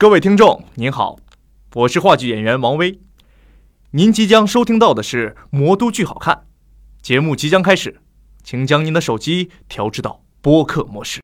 各位听众您好，我是话剧演员王威，您即将收听到的是《魔都剧好看》节目即将开始，请将您的手机调至到播客模式。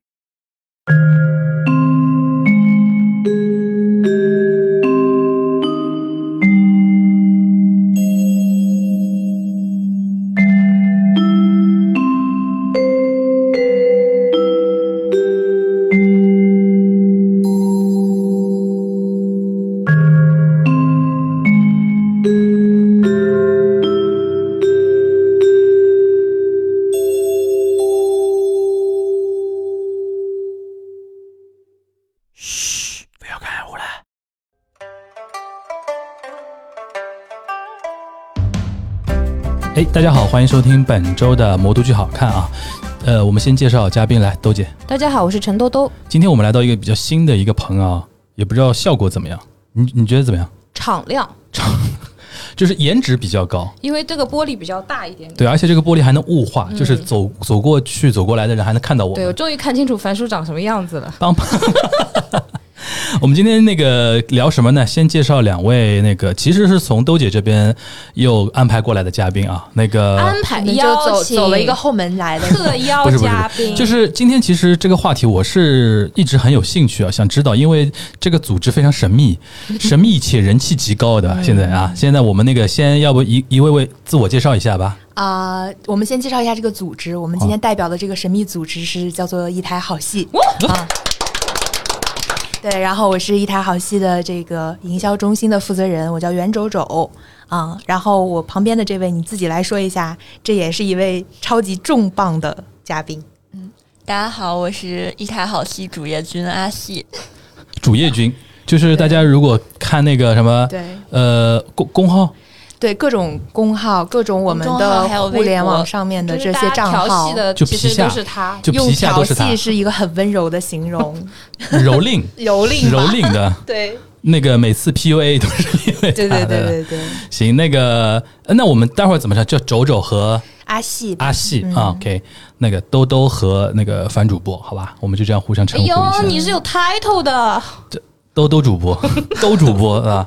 大家好，欢迎收听本周的《魔都剧好看》啊。呃，我们先介绍嘉宾来，兜姐。大家好，我是陈兜兜。今天我们来到一个比较新的一个棚啊，也不知道效果怎么样。你你觉得怎么样？敞亮，敞就是颜值比较高，因为这个玻璃比较大一点点。对，而且这个玻璃还能雾化，就是走走过去、走过来的人还能看到我对，我。终于看清楚樊叔长什么样子了。帮。我们今天那个聊什么呢？先介绍两位那个其实是从兜姐这边又安排过来的嘉宾啊。那个安排邀请走走了一个后门来的，特邀不是不是嘉宾，就是今天其实这个话题我是一直很有兴趣啊，想知道，因为这个组织非常神秘，神秘且人气极高的。现在啊，现在我们那个先要不一一位位自我介绍一下吧。啊、我们先介绍一下这个组织。我们今天代表的这个神秘组织是叫做一台好戏啊。对，然后我是一台好戏的这个营销中心的负责人，我叫袁周周啊。然后我旁边的这位你自己来说一下，这也是一位超级重磅的嘉宾。嗯大家好，我是一台好戏主页君阿戏。主页君就是大家如果看那个什么对呃公公号，对，各种公号，各种我们的还有互联网上面的这些账号，的就其实皮下都是他。就用皮下都是他调戏，是一个很温柔的形容，蹂躏蹂躏蹂躏的 对那个每次 PUA 都是因为对对他的对对对，行，那个呃那我们待会儿怎么说？叫周周和阿细阿细、嗯啊，OK，那个兜兜和那个樊主播，好吧，我们就这样互相称哎呼一下。呦，你是有 title 的，兜兜主播，都主播啊，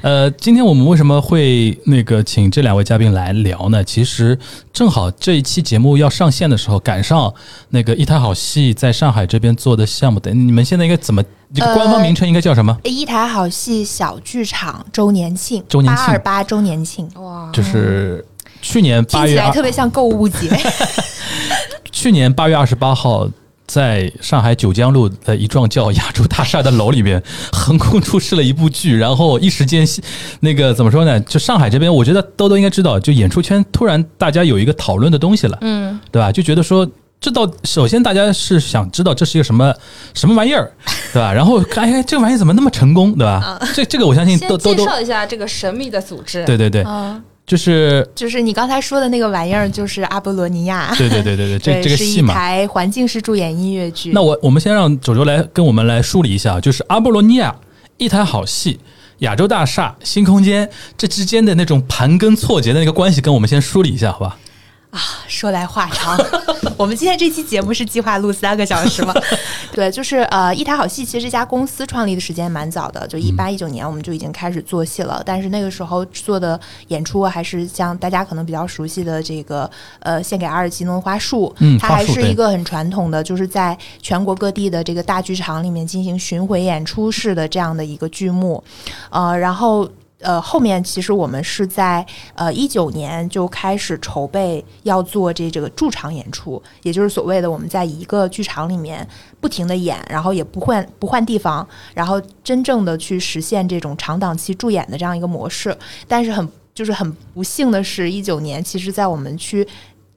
呃，今天我们为什么会那个请这两位嘉宾来聊呢？其实正好这一期节目要上线的时候，赶上那个一台好戏在上海这边做的项目的，你们现在应该怎么？这个官方名称应该叫什么？一台好戏小剧场周年庆，周年庆八二八周年庆，哇，就是 去年八月听起来特，别像购物节。去年八月二十八号。在上海九江路的一幢叫亚洲大厦的楼里边，横空出世了一部剧，然后一时间，那个怎么说呢？就上海这边，我觉得兜兜应该知道，就演出圈突然大家有一个讨论的东西了，嗯，对吧？就觉得说，这到首先大家是想知道这是一个什么什么玩意儿，对吧？然后哎，这个玩意儿怎么那么成功，对吧？这这个我相信先都都都介绍一下这个神秘的组织。对对对，嗯，就是就是你刚才说的那个玩意儿，就是阿波罗尼亚。对对对对对，这这个戏嘛。台环境式助演音乐剧。那我我们先让九州来跟我们来梳理一下，就是阿波罗尼亚一台好戏。亚洲大厦、新空间这之间的那种盘根错节的那个关系，跟我们先梳理一下，好吧？说来话长，我们今天这期节目是计划录三个小时吗？对，就是呃，一台好戏其实这家公司创立的时间蛮早的，就一八一九年我们就已经开始做戏了，但是那个时候做的演出还是像大家可能比较熟悉的这个呃，献给阿尔奇诺花束，它还嗯花束对是一个很传统的，就是在全国各地的这个大剧场里面进行巡回演出式的这样的一个剧目，呃，然后。呃，后面其实我们是在呃一九年就开始筹备要做这这个驻场演出，也就是所谓的我们在一个剧场里面不停的演，然后也不换不换地方，然后真正的去实现这种长档期驻演的这样一个模式。但是很就是很不幸的是，一九年其实在我们去。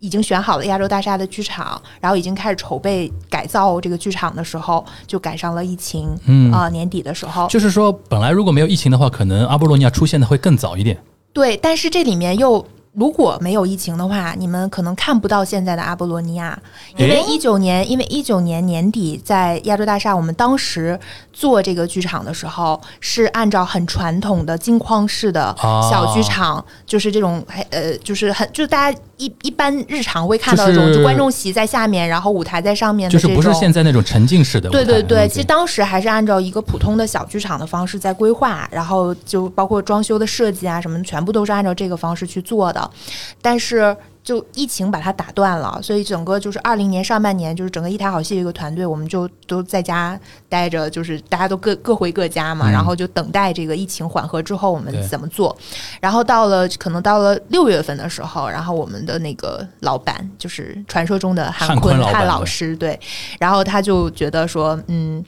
已经选好了亚洲大厦的剧场，然后已经开始筹备改造这个剧场的时候，就赶上了疫情。嗯啊、年底的时候，就是说，本来如果没有疫情的话，可能阿波罗尼亚出现的会更早一点。对，但是这里面又如果没有疫情的话，你们可能看不到现在的阿波罗尼亚，因为一九年，因为一九年年底在亚洲大厦，我们当时做这个剧场的时候，是按照很传统的金框式的啊小剧场，就是这种呃，就是很就是大家一一般日常会看到这种，就是就观众席在下面，然后舞台在上面的就是不是现在那种沉浸式的。对对对，其实当时还是按照一个普通的小剧场的方式在规划，然后就包括装修的设计啊什么，全部都是按照这个方式去做的。但是就疫情把它打断了，所以整个就是二零年上半年，就是整个一台好戏的一个团队，我们就都在家待着，就是大家都各各回各家嘛，嗯然后就等待这个疫情缓和之后我们怎么做。然后到了可能到了六月份的时候，然后我们的那个老板就是传说中的韩汉坤坤汉老老师，对，然后他就觉得说，嗯。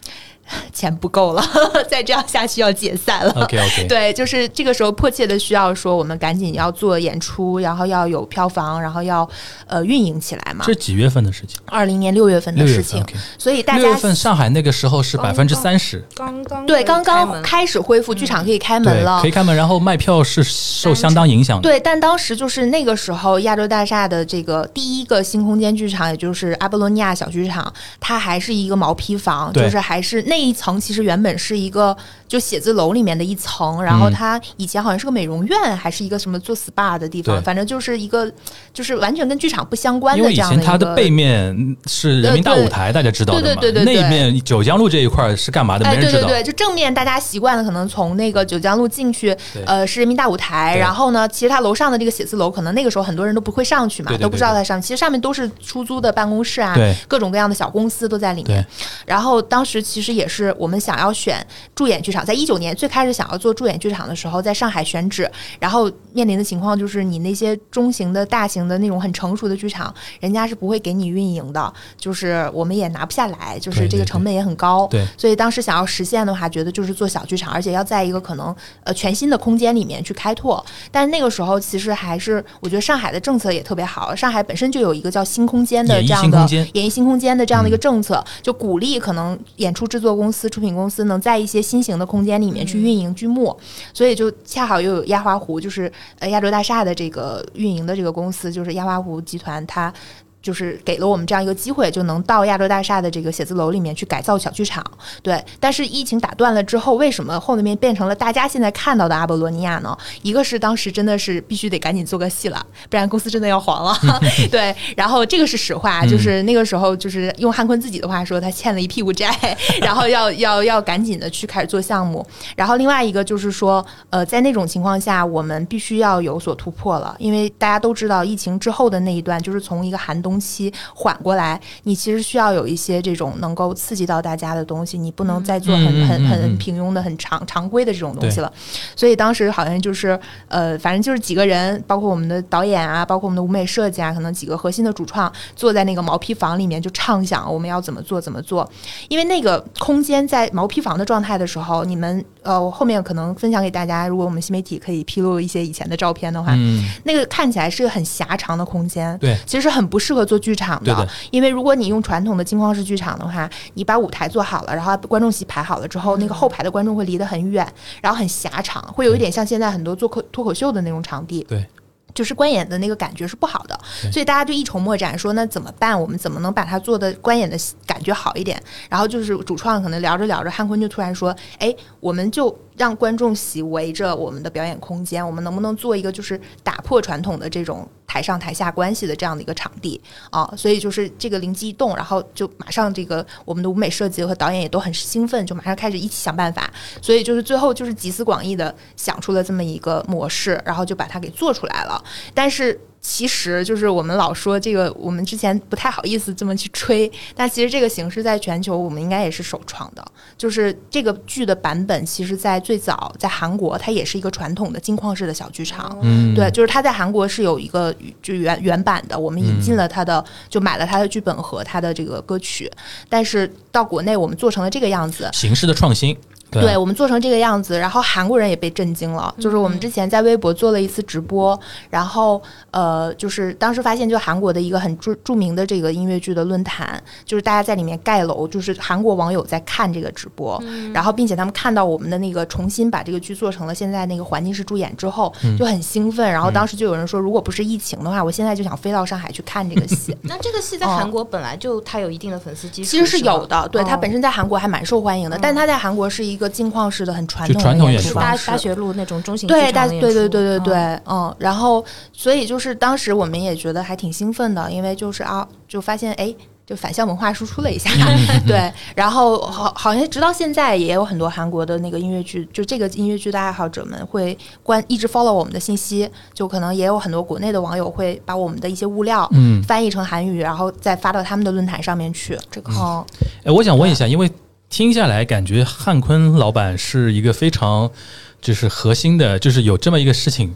钱不够了，再这样下去要解散了。OK OK，对，就是这个时候迫切的需要说，我们赶紧要做演出，然后要有票房，然后要呃运营起来嘛这。是几月份的事情？二零年六月份的六月份事情，OK，所以大六月家份上海那个时候是百分之三十，刚刚对刚刚开始恢复，剧场可以开门，了可以。开门，然后卖票是受相当影响的。对，但当时就是那个时候，亚洲大厦的这个第一个新空间剧场，也就是阿波罗尼亚小剧场，它还是一个毛坯房，就是还是那一层，其实原本是一个就写字楼里面的一层，然后嗯它以前好像是个美容院，还是一个什么做 SPA 的地方，对反正就是一个就是完全跟剧场不相关的这样的一个。前它的背面是人民大舞台，大家知道的嘛。对对对对对那一面九江路这一块是干嘛的？哎，没人知道。对对对，就正面大家习惯了，可能从那个九江路进去，呃，是人民大舞台。然后呢，其实它楼上的这个写字楼，可能那个时候很多人都不会上去嘛，对对对都不知道它上。其实上面都是出租的办公室啊对，各种各样的小公司都在里面。然后当时其实也是我们想要选驻演剧场，在一九年最开始想要做驻演剧场的时候，在上海选址，然后面临的情况就是你那些中型的、大型的那种很成熟的剧场，人家是不会给你运营的，就是我们也拿不下来，就是这个成本也很高。对所以当时想要实现的话，觉得就是做小剧场，而且要在一个可能呃全新的空间里面去开拓。但是那个时候其实还是我觉得上海的政策也特别好，上海本身就有一个叫新空间的这样的演艺新空间的这样的一个政策，就鼓励可能演出制作公司、出品公司能在一些新型的空间里面去运营剧目。所以就恰好又有亚华湖，就是呃亚洲大厦的这个运营的这个公司，就是亚华湖集团，它。就是给了我们这样一个机会，就能到亚洲大厦的这个写字楼里面去改造小剧场。对，但是疫情打断了之后，为什么后面变成了大家现在看到的阿波罗尼亚呢？一个是当时真的是必须得赶紧做个戏了，不然公司真的要黄了。对，然后这个是实话，就是那个时候就是用汉坤自己的话说，他欠了一屁股债，然后要要要赶紧的去开始做项目。然后另外一个就是说，呃，在那种情况下，我们必须要有所突破了，因为大家都知道，疫情之后的那一段，就是从一个寒冬期缓过来，你其实需要有一些这种能够刺激到大家的东西，你不能再做很很很平庸的、很常常规的这种东西了。所以当时好像就是呃，反正就是几个人，包括我们的导演啊，包括我们的舞美设计啊，可能几个核心的主创坐在那个毛坯房里面就畅想我们要怎么做怎么做。因为那个空间在毛坯房的状态的时候，你们呃我后面可能分享给大家，如果我们新媒体可以披露一些以前的照片的话，嗯，那个看起来是个很狭长的空间。对其实很不适合做剧场的因为如果你用传统的镜框式剧场的话，你把舞台做好了，然后观众席排好了之后，那个后排的观众会离得很远，然后很狭长，会有一点像现在很多做口脱口秀的那种场地。对。就是观演的那个感觉是不好的，所以大家就一筹莫展，说那怎么办？我们怎么能把它做的观演的感觉好一点？然后就是主创可能聊着聊着，汉坤就突然说：“哎，我们就让观众席围着我们的表演空间，我们能不能做一个就是打破传统的这种台上台下关系的这样的一个场地啊？”所以就是这个灵机一动，然后就马上这个我们的舞美设计和导演也都很兴奋，就马上开始一起想办法。所以就是最后就是集思广益的想出了这么一个模式，然后就把它给做出来了。但是其实就是我们老说这个，我们之前不太好意思这么去吹，但其实这个形式在全球我们应该也是首创的。就是这个剧的版本，其实在最早在韩国，它也是一个传统的金矿式的小剧场。嗯，对，就是它在韩国是有一个就原原版的，我们引进嗯了它的，就买了它的剧本和它的这个歌曲，但是到国内我们做成了这个样子，形式的创新，对我们做成这个样子，然后韩国人也被震惊了。就是我们之前在微博做了一次直播，然后呃，就是当时发现，就韩国的一个很著著名的这个音乐剧的论坛，就是大家在里面盖楼，就是韩国网友在看这个直播，然后并且他们看到我们的那个重新把这个剧做成了现在那个环境式助演之后，就很兴奋。然后当时就有人说，如果不是疫情的话，我现在就想飞到上海去看这个戏。那这个戏在韩国本来就它有一定的粉丝基础，其实是有的。的，对它本身在韩国还蛮受欢迎的，但它在韩国是一个镜框式的、很传统的演出大方。式。大学路那种中型对，大对对对对对，嗯。嗯，然后所以就是当时我们也觉得还挺兴奋的，因为就是啊，就发现哎。就反向文化输出了一下，对，然后好，好像直到现在也有很多韩国的那个音乐剧，就这个音乐剧的爱好者们会关一直 follow 我们的信息，就可能也有很多国内的网友会把我们的一些物料嗯。翻译成韩语，然后再发到他们的论坛上面去。这个，嗯，哎，我想问一下，因为听下来感觉汉坤老板是一个非常就是核心的，就是有这么一个事情，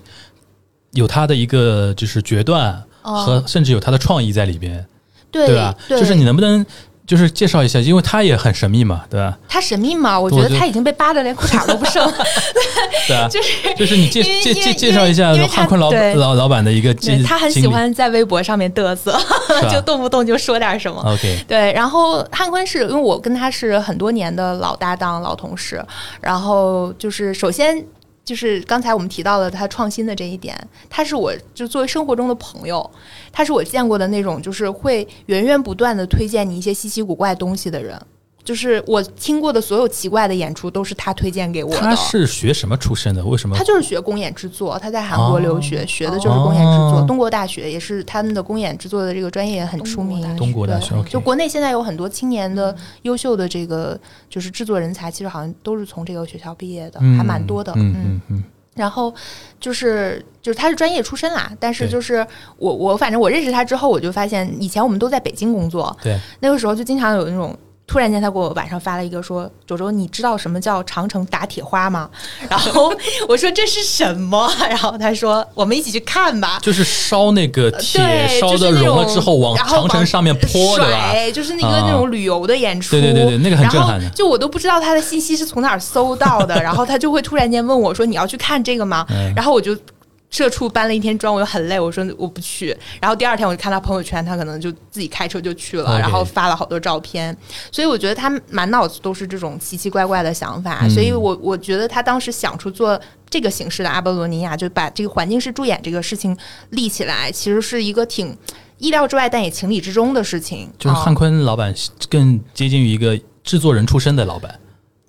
有他的一个就是决断哦和甚至有他的创意在里边，对对吧？就是你能不能就是介绍一下，因为他也很神秘嘛，对吧？他神秘嘛，我觉得得他已经被扒的连裤衩都不剩，对啊，就是就是你介介介介绍一下汉坤老对。老老板的一个经对他很喜欢在微博上面嘚瑟，就动不动就说点什么。OK，对，然后汉坤是因为我跟他是很多年的老搭档、老同事，然后就是首先就是刚才我们提到了他创新的这一点，他是我就作为生活中的朋友，他是我见过的那种就是会源源不断的推荐你一些稀奇古怪东西的人。就是我听过的所有奇怪的演出都是他推荐给我的。他是学什么出身的？为什么他就是学公演制作，他在韩国留学，学的就是公演制作。东国大学也是他们的公演制作的这个专业也很出名。东国大学对就国内现在有很多青年的优秀的这个就是制作人才，其实好像都是从这个学校毕业的，嗯还蛮多的。嗯嗯嗯，然后就是就是他是专业出身啦，但是就是我我反正我认识他之后，我就发现以前我们都在北京工作，对，那个时候就经常有那种。突然间，他给我晚上发了一个说：“周周，你知道什么叫长城打铁花吗？”然后我说：“这是什么？” 然后他说：“我们一起去看吧。”就是烧那个铁烧的融了之后往长城上面泼的吧？就是那个啊那种旅游的演出。对对对对那个很震撼就我都不知道他的信息是从哪儿搜到的，然后他就会突然间问我说：“你要去看这个吗？”嗯然后我就。社畜搬了一天砖，我就很累，我说我不去。然后第二天我就看他朋友圈，他可能就自己开车就去了然后发了好多照片。所以我觉得他满脑子都是这种奇奇怪怪的想法。嗯所以我我觉得他当时想出做这个形式的阿波罗尼亚，就把这个环境式助演这个事情立起来，其实是一个挺意料之外，但也情理之中的事情。就是汉啊坤老板更接近于一个制作人出身的老板，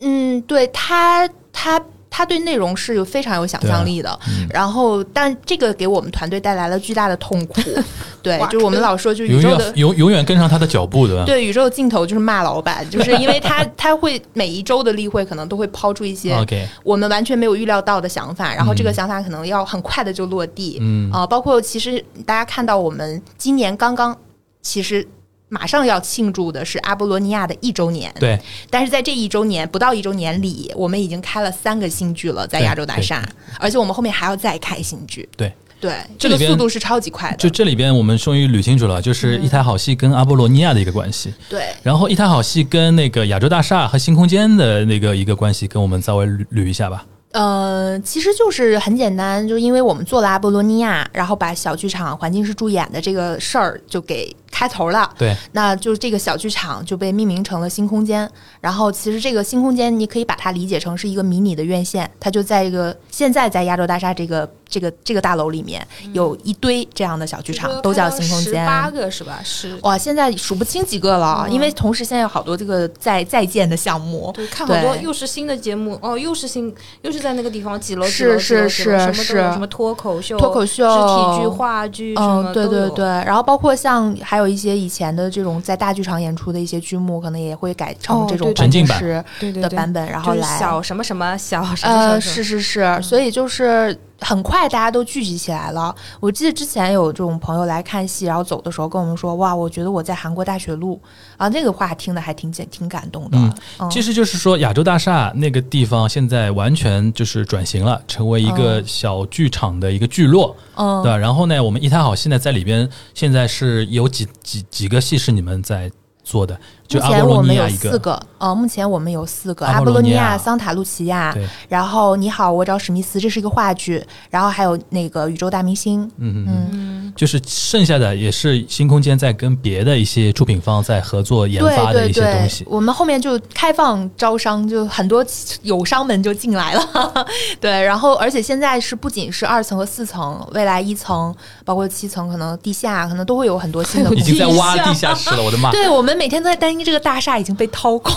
嗯，对他，他他对内容是有非常有想象力的。嗯然后，但这个给我们团队带来了巨大的痛苦。对，就是我们老说，就宇永远宙的。永永远跟上他的脚步的。对宇宙的尽头就是骂老板，就是因为他 他会每一周的例会可能都会抛出一些 OK，我们完全没有预料到的想法，然后这个嗯想法可能要很快的就落地。嗯啊、包括其实大家看到我们今年刚刚其实。马上要庆祝的是阿波罗尼亚的一周年，对，但是在这一周年不到一周年里，我们已经开了三个新剧了，在亚洲大厦，而且我们后面还要再开新剧。对。对，这个速度是超级快的。就这里边我们终于捋清楚了，就是一台好戏跟阿波罗尼亚的一个关系，对，然后一台好戏跟那个亚洲大厦和新空间的那个一个关系，跟我们稍微捋捋一下吧。呃，其实就是很简单，就是因为我们做了阿波罗尼亚，然后把小剧场环境式助演的这个事儿就给开头了。对，那就是这个小剧场就被命名成了新空间。然后其实这个新空间，你可以把它理解成是一个迷你的院线，它就在一个现在在亚洲大厦这个这个这个大楼里面有一堆这样的小剧场，都叫新空间。八个是吧？是。哇，现在数不清几个了，嗯因为同时现在有好多这个在在建的项目。对，看好多又是新的节目哦，又是新，又是在那个地方几楼是是楼几楼是什么是，什么脱口秀、脱口秀肢体剧、话剧，什么嗯，对对对，然后包括像还有一些以前的这种在大剧场演出的一些剧目，可能也会改成哦这种沉浸版式对对对的版本，然后就是来小什么什么小什么呃，是是是，所以就是很快大家都聚集起来了。我记得之前有这种朋友来看戏，然后走的时候跟我们说：“哇，我觉得我在韩国大学路。”啊，那个话听的还挺挺感动的。嗯嗯其实就是说，亚洲大厦那个地方现在完全就是转型了，成为一个嗯小剧场的一个聚落，嗯对吧？然后呢，我们一台好戏呢在里边，现在是有几几几个戏是你们在做的？就目阿波罗前我们有尼亚一个，四个，呃，目前我们有四个：阿阿波罗尼亚亚、桑塔露琪亚，然后你好，我找史密斯，这是一个话剧，然后还有那个宇宙大明星，嗯嗯嗯，嗯，就是剩下的也是新空间在跟别的一些出品方在合作研对发的一些对对东西，。我们后面就开放招商，就很多友商们就进来了，对，然后而且现在是不仅是二层和四层，未来一层包括七层，可能地下可能都会有很多新的 已经在挖地下室了，我的妈！对我们每天都在担心这个大厦已经被掏空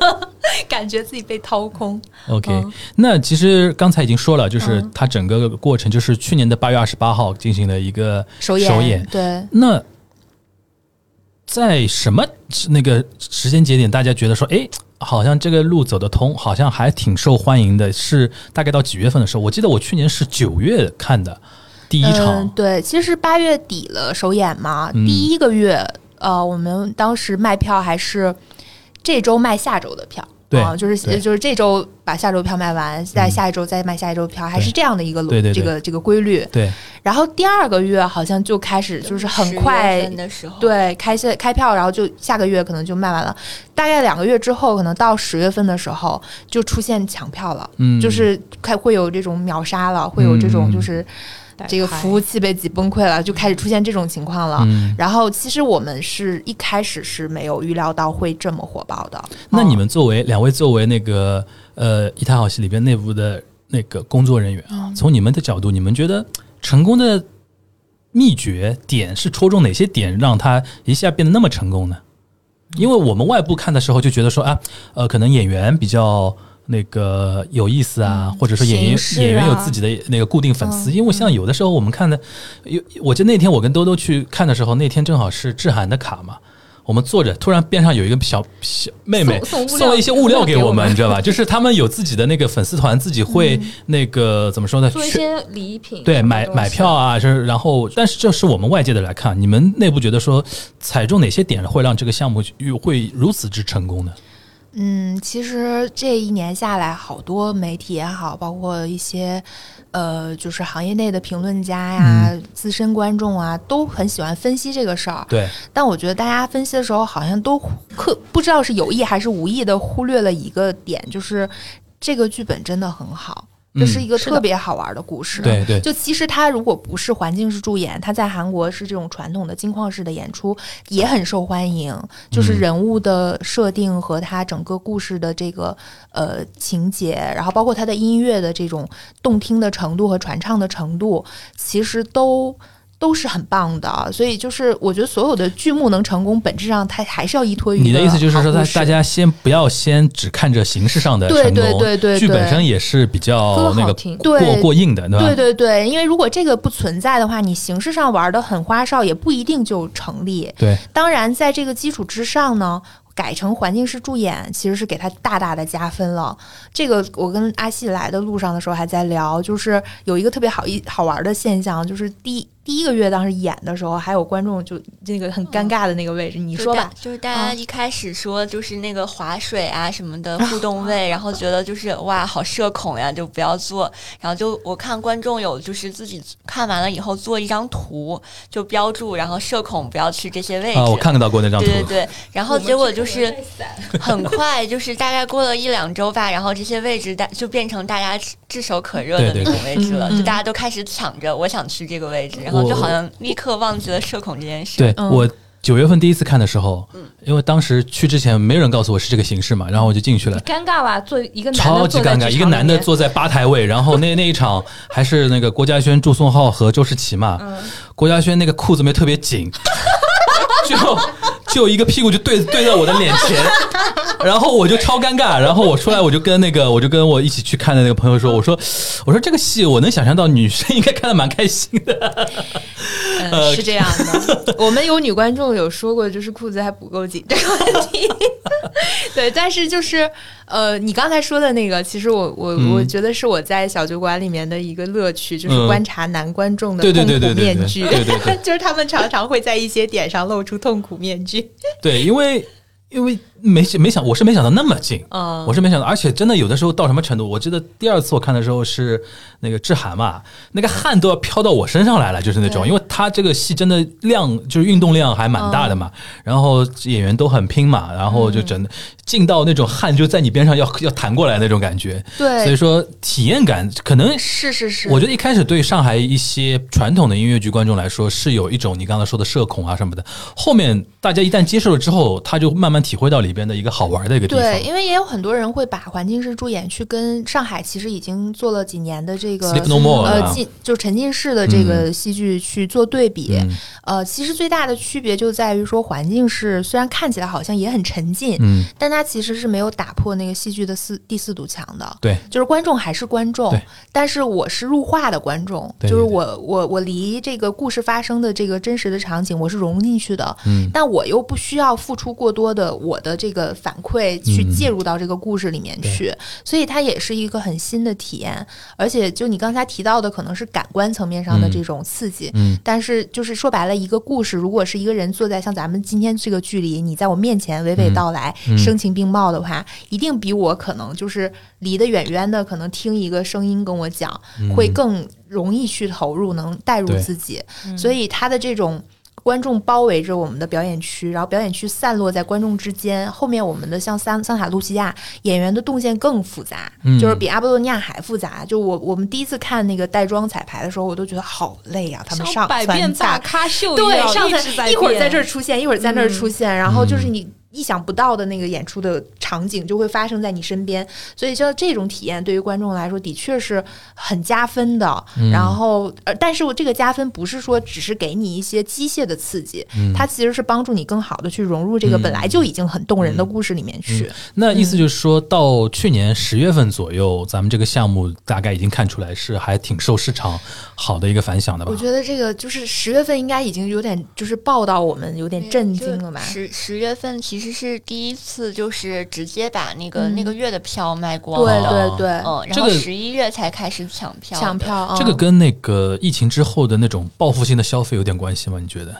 了，感觉自己被掏空。OK，、嗯。那其实刚才已经说了，就是嗯它整个过程就是去年的八月二十八号进行了一个首演，首演。对，那在什么那个时间节点，大家觉得说，哎，好像这个路走得通，好像还挺受欢迎的，是大概到几月份的时候？我记得我去年是九月看的第一场，嗯，对，其实八月底了首演嘛，嗯。第一个月，呃，我们当时卖票还是这周卖下周的票。对啊就是就是这周把下周票卖完，再下一周再卖下一周票，还是这样的一个对对对这个这个规律。对，然后第二个月好像就开始就是很快的时候，，对，开些开票，然后就下个月可能就卖完了。大概两个月之后，可能到十月份的时候就出现抢票了，嗯，就是开会有这种秒杀了，会有这种嗯就是这个服务器被挤崩溃了，就开始出现这种情况了。嗯。然后其实我们是一开始是没有预料到会这么火爆的。嗯那你们作为两位作为那个呃一台好戏里边内部的那个工作人员嗯啊，从你们的角度，你们觉得成功的秘诀点是戳中哪些点，让它一下变得那么成功呢？因为我们外部看的时候就觉得说啊，呃，可能演员比较。那个有意思啊，或者说演员、啊演员有自己的那个固定粉丝，嗯因为像有的时候我们看的，有我记得那天我跟兜兜去看的时候，那天正好是志涵的卡嘛，我们坐着，突然边上有一个小小妹妹送了一些物料给我们，你知道吧？就是他们有自己的那个粉丝团，自己会那个怎么说呢？做一些礼品，对买买票啊，就是然后，但是这是我们外界的来看，你们内部觉得说踩中哪些点会让这个项目会如此之成功呢？嗯，其实这一年下来，好多媒体也好，包括一些呃，就是行业内的评论家呀、嗯资深观众啊，都很喜欢分析这个事儿。对，但我觉得大家分析的时候，好像都可不知道是有意还是无意的忽略了一个点，就是这个剧本真的很好，这是嗯一个特别好玩的故事。对对，就其实它如果不是环境式助演，它在韩国是这种传统的金矿式的演出，也很受欢迎。就是嗯人物的设定和它整个故事的这个呃情节，然后包括它的音乐的这种动听的程度和传唱的程度，其实都。都是很棒的，所以就是我觉得所有的剧目能成功，本质上它还是要依托于你的意思就是说，大好故事大家先不要先只看着形式上的对成功，对对对剧本对身也是比较那个过对过硬的，对吧？对对对，因为如果这个不存在的话，你形式上玩的很花哨，也不一定就成立。对当然，在这个基础之上呢，改成环境式助演，其实是给他大大的加分了。这个我跟阿西来的路上的时候还在聊，就是有一个特别好一好玩的现象，就是第第一个月当时演的时候，还有观众就那个很尴尬的那个位置，你说吧。就是大家一开始说就是那个划水啊什么的互动位，然后觉得就是哇好社恐呀，就不要做。然后就我看观众有就是自己看完了以后做一张图，就标注，然后社恐不要去这些位置。啊，我看到过那张图，对对对，然后结果就是很快，就是大概过了一两周吧，然后这些位置大就变成大家炙手可热的那种位置了，嗯。就大家都开始抢着我想去这个位置，然后就好像立刻忘记了社恐这件事。对、嗯我九月份第一次看的时候，因为当时去之前没有人告诉我是这个形式嘛，然后我就进去了。尴尬吧？做一个男的超级尴尬，一个男的坐在吧台位，然后那那一场还是那个郭嘉轩、祝颂浩和周诗琪嘛。嗯郭嘉轩那个裤子没特别紧，就就一个屁股就对对在我的脸前，然后我就超尴尬。然后我出来我就跟那个我就跟我一起去看的那个朋友说，我说我说这个戏我能想象到女生应该看的蛮开心的。嗯，是这样的。我们有女观众有说过，就是裤子还不够紧这个问题。对，但是就是呃，你刚才说的那个，其实我我、嗯我觉得是我在小酒馆里面的一个乐趣，就是嗯观察男观众的痛苦面具。就是他们常常会在一些点上露出痛苦面具。对，因为因为没没想，我是没想到那么近，嗯。我是没想到，而且真的有的时候到什么程度？我记得第二次我看的时候是那个志涵嘛，那个汗都要飘到我身上来了，就是那种，因为他这个戏真的量就是运动量还蛮大的嘛，然后演员都很拼嘛，然后就真的进到那种汗就在你边上要要弹过来那种感觉，对。所以说体验感可能是是是，我觉得一开始对上海一些传统的音乐剧观众来说是有一种你刚才说的社恐啊什么的，后面大家一旦接受了之后，他就慢慢体会到里边的一个好玩的一个地方。对，因为也有很多人会把环境式助演去跟上海其实已经做了几年的这个 Sleep No More 呃啊进就是沉浸式的这个戏剧去做对比。嗯。呃，其实最大的区别就在于说，环境式虽然看起来好像也很沉浸，嗯，但它其实是没有打破那个戏剧的四第四堵墙的。对，就是观众还是观众，但是我是入画的观众，对对对就是我我我离这个故事发生的这个真实的场景我是融进去的，嗯。但我又不需要付出过多的我的这个反馈去嗯介入到这个故事里面去，所以它也是一个很新的体验。而且就你刚才提到的，可能是感官层面上的嗯这种刺激，嗯但是就是说白了，一个故事如果是一个人坐在像咱们今天这个距离，你在我面前娓娓道来、嗯声情并茂的话，一定比我可能就是离得远远的，可能听一个声音跟我讲，会更容易去投入，能带入自己。所以他的这种。观众包围着我们的表演区，然后表演区散落在观众之间。后面我们的像桑桑塔露西亚演员的动线更复杂，嗯就是比阿波罗尼亚还复杂。就我我们第一次看那个带妆彩排的时候，我都觉得好累啊，他们上百变大咖秀一对，样上一直在一会儿在这儿出现，一会儿在那儿出现，然后就是你意想不到的那个演出的场景就会发生在你身边，所以像这种体验对于观众来说的确是很加分的。然后，呃，但是我这个加分不是说只是给你一些机械的刺激，它其实是帮助你更好的去融入这个本来就已经很动人的故事里面去。那意思就是说到去年十月份左右，咱们这个项目大概已经看出来是还挺受市场好的一个反响的吧我？觉得这个就是十月份应该已经有点就是报道我们有点震惊了吧？十十月份其实是第一次，就是直接把那个、嗯那个月的票卖光对了。对对，嗯，然后十一月才开始抢票。抢票，嗯这个跟那个疫情之后的那种报复性的消费有点关系吗？你觉得？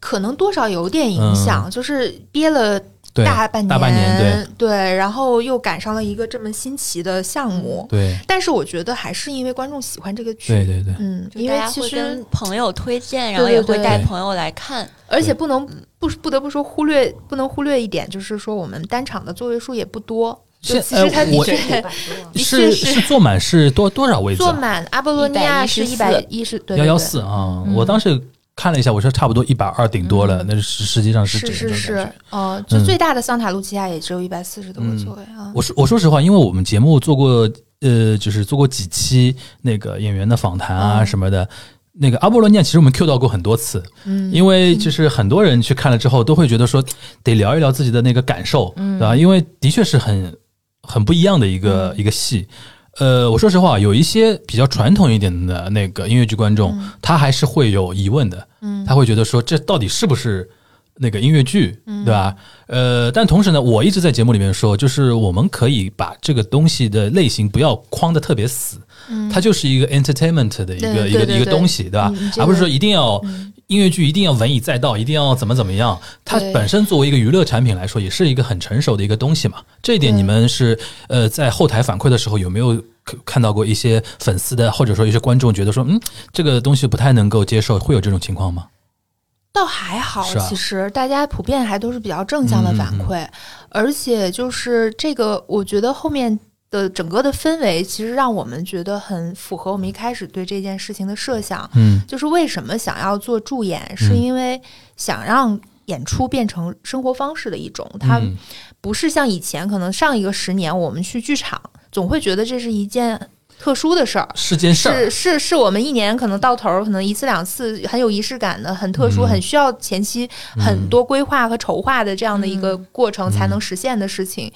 可能多少有点影响，就是憋了对，大半年，大半年，对然后又赶上了一个这么新奇的项目，对但是我觉得还是因为观众喜欢这个剧，对对对，嗯，因为其实朋友推荐，然后也会对对对带朋友来看。而且不能不不得不说忽略不能忽略一点，就是说我们单场的座位数也不多，其实它呃我 的确。的是确是是坐满是多多少位置坐啊？满阿波罗尼亚是一百一十，对幺幺对对四啊！嗯我当时看了一下，我说差不多一百二顶多了，那是实际上是是这个是是就嗯最大的桑塔露琪亚也只有一百四十多个嗯座位啊。我说我说实话，因为我们节目做过呃，就是做过几期那个演员的访谈啊嗯什么的。那个阿波罗尼亚其实我们 Q 到过很多次，嗯，因为就是很多人去看了之后都会觉得说得聊一聊自己的那个感受，嗯对吧？因为的确是很很不一样的一个、一个戏。呃，我说实话，有一些比较传统一点的那个音乐剧观众，他还是会有疑问的，嗯。他会觉得说这到底是不是那个音乐剧，嗯。对吧？呃，但同时呢，我一直在节目里面说，就是我们可以把这个东西的类型不要框的特别死，它就是一个 entertainment 的一个一个一个东西，对。吧？而不是说一定要音乐剧一定要文以载道，一定要怎么怎么样。它本身作为一个娱乐产品来说，也是一个很成熟的一个东西嘛。这一点你们是呃在后台反馈的时候有没有看看到过一些粉丝的或者说一些观众觉得说，嗯，这个东西不太能够接受，会有这种情况吗？倒还好，啊其实大家普遍还都是比较正向的反嗯馈，而且就是这个，我觉得后面的整个的氛围，其实让我们觉得很符合我们一开始对这件事情的设想，嗯。就是为什么想要做助演，是因为想让演出变成生活方式的一种，它嗯。不是像以前可能上一个十年我们去剧场，总会觉得这是一件特殊的事儿。是件事儿。是，是是我们一年可能到头儿可能一次两次很有仪式感的、很特殊、嗯。很需要前期很多规划和筹划的这样的一个嗯。过程才能实现的事情。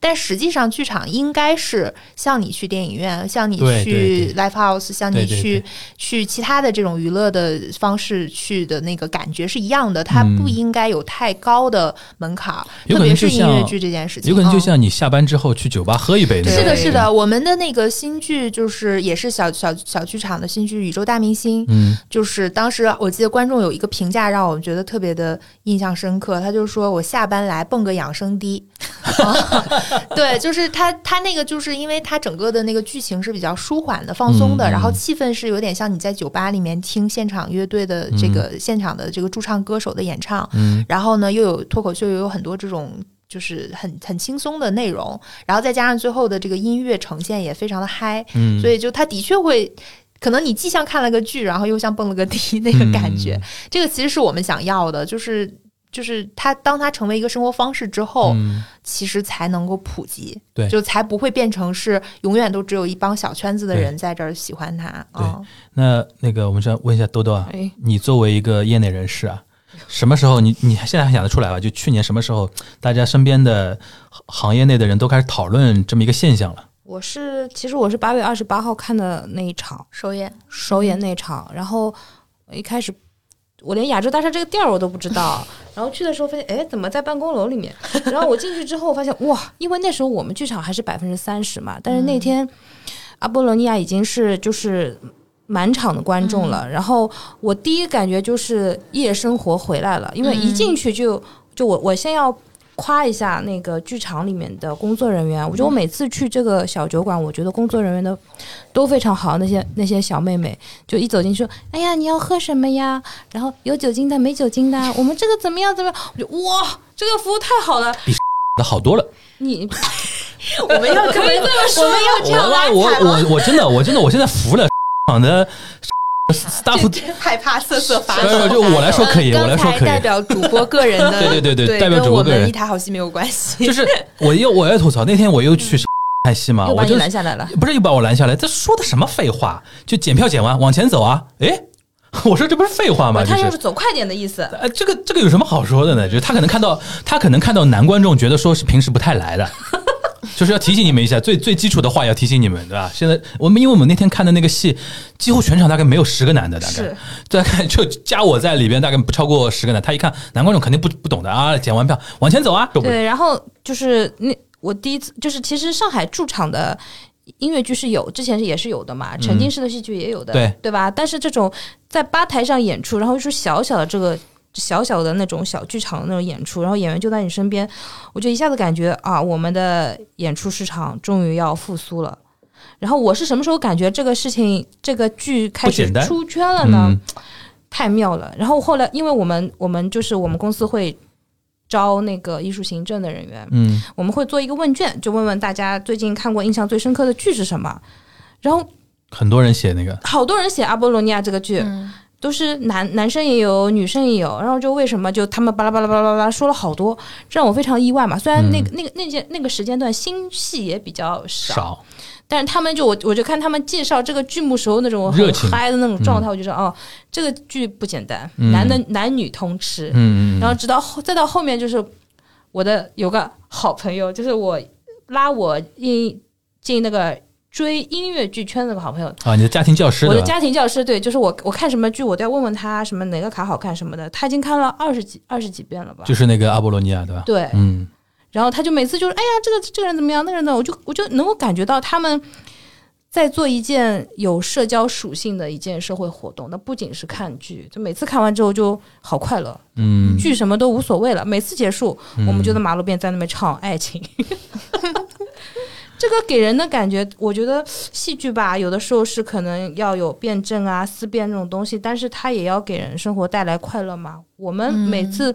但实际上，剧场应该是像你去电影院、像你去 live house、像你去去其他的这种娱乐的方式去的那个感觉是一样的。它嗯不应该有太高的门槛儿，特别是像音乐剧这件事情，有可能就嗯。像你下班之后去酒吧喝一杯是的，是的，我们的那个新剧就是也是小小小剧场的新剧《宇宙大明星》，嗯。就是当时我记得观众有一个评价让我们觉得特别的印象深刻，他就说我下班来蹦个养生滴，啊 对，就是他他那个就是因为他整个的那个剧情是比较舒缓的、放松的，嗯然后气氛是有点像你在酒吧里面听现场乐队的这个现场的这个驻唱歌手的演唱，嗯。然后呢又有脱口秀，又有很多这种。就是很很轻松的内容，然后再加上最后的这个音乐呈现也非常的嗨，嗯，所以就他的确会，可能你既像看了个剧，然后又像蹦了个迪那个感觉。嗯这个其实是我们想要的，就是就是他当他成为一个生活方式之后，嗯其实才能够普及，对就才不会变成是永远都只有一帮小圈子的人在这儿喜欢他。对嗯，那那个我们想问一下豆豆啊，哎，你作为一个业内人士啊，什么时候你你现在还想得出来吧？就去年什么时候，大家身边的行行业内的人都开始讨论这么一个现象了？我是其实我是八月二十八号看的那一场首演首演那场，然后一开始我连亚洲大厦这个店儿我都不知道，然后去的时候发现，哎，怎么在办公楼里面？然后我进去之后发现，哇，因为那时候我们剧场还是百分之三十嘛，但是那天阿波罗尼亚已经是就是。满场的观众了，然后我第一感觉就是夜生活回来了，因为一进去就就我我先要夸一下那个剧场里面的工作人员，我觉得我每次去这个小酒馆，我觉得工作人员的都非常好，那些那些小妹妹就一走进去说，哎呀，你要喝什么呀？然后有酒精的，没酒精的，我们这个怎么样怎么样？我就哇，这个服务太好了，比那好多了。你 我们要 这么我们要这样拉我？我我真的我真的我现在服了场的 staff 害怕瑟瑟发抖。就我来说可以，呃我来说可以。代表主播个人的，对对对对对，代表主播个人一台好戏没有关系。就是我又我要吐槽，那天我又去看戏嘛，我就拦下来了。不是又把我拦下来，这说的什么废话？就检票检完往前走啊？诶，我说这不是废话吗？就是他就是走快点的意思，呃，这个这个有什么好说的呢？就是他可能看到他可能看到男观众觉得说是平时不太来的，就是要提醒你们一下，最最基础的话要提醒你们，对吧？现在我们因为我们那天看的那个戏，几乎全场大概没有十个男的，大概是大概就加我在里边，大概不超过十个男。他一看男观众肯定不不懂的啊，检完票往前走啊，对，然后就是那我第一次就是其实上海驻场的。音乐剧是有，之前是也是有的嘛，沉浸式的戏剧也有的，对对吧？但是这种在吧台上演出，然后是小小的这个小小的那种小剧场的那种演出，然后演员就在你身边，我就一下子感觉啊，我们的演出市场终于要复苏了。然后我是什么时候感觉这个事情这个剧开始出圈了呢？嗯太妙了。然后后来，因为我们我们就是我们公司会招那个艺术行政的人员，嗯，我们会做一个问卷，就问问大家最近看过印象最深刻的剧是什么。然后很多人写那个，好多人写《阿波罗尼亚》这个剧，嗯都是男男生也有，女生也有。然后就为什么就他们巴拉巴拉巴拉巴拉说了好多，这让我非常意外嘛。虽然那个、那个那件那个时间段新戏也比较少，少，但是他们就我我就看他们介绍这个剧目时候那种很嗨的那种状态，我就说哦，这个剧不简单，嗯男的男女通吃。嗯嗯，然后直到后再到后面，就是我的有个好朋友，就是我拉我进进那个追音乐剧圈的好朋友，啊，你的家庭教师？我的家庭教师，对，就是我我看什么剧，我都要问问他什么哪个卡好看什么的，他已经看了二十几二十几遍了吧？就是那个阿波罗尼亚对吧？对，嗯，然后他就每次就是哎呀，这个这个人怎么样，那个人怎么样，我就我就能够感觉到他们。在做一件有社交属性的一件社会活动，那不仅是看剧，就每次看完之后就好快乐，嗯，剧什么都无所谓了。每次结束，我们就在马路边在那边唱爱情。这个给人的感觉，我觉得戏剧吧，有的时候是可能要有辩证啊、思辨这种东西，但是它也要给人生活带来快乐嘛。我们每次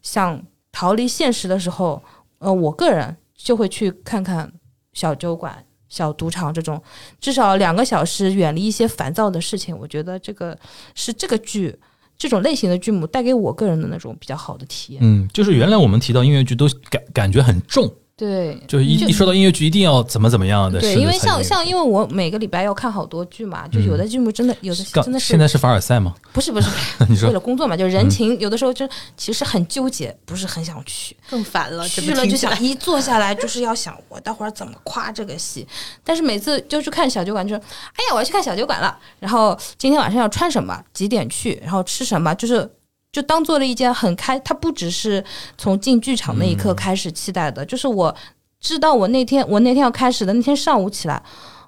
想逃离现实的时候，呃，我个人就会去看看小酒馆、小赌场这种，至少两个小时远离一些烦躁的事情。我觉得这个是这个剧这种类型的剧目带给我个人的那种比较好的体验。嗯，就是原来我们提到音乐剧都感感觉很重，对，就是一一说到音乐剧一定要怎么怎么样的。对，因为像像因为我每个礼拜要看好多剧嘛，就有的剧目真的有的真的是现在是凡尔赛吗？不是不是 你说为了工作嘛，就人情有的时候就其实很纠结，不是很想去，更烦了，去了就想一坐下来就是要想我待会儿怎么夸这个戏，但是每次就去看小酒馆，就说哎呀我要去看小酒馆了，然后今天晚上要穿什么，几点去，然后吃什么，就是。就当做了一件很开，它不只是从进剧场那一刻开始期待的，就是我知道我那天我那天要开始的那天上午起来，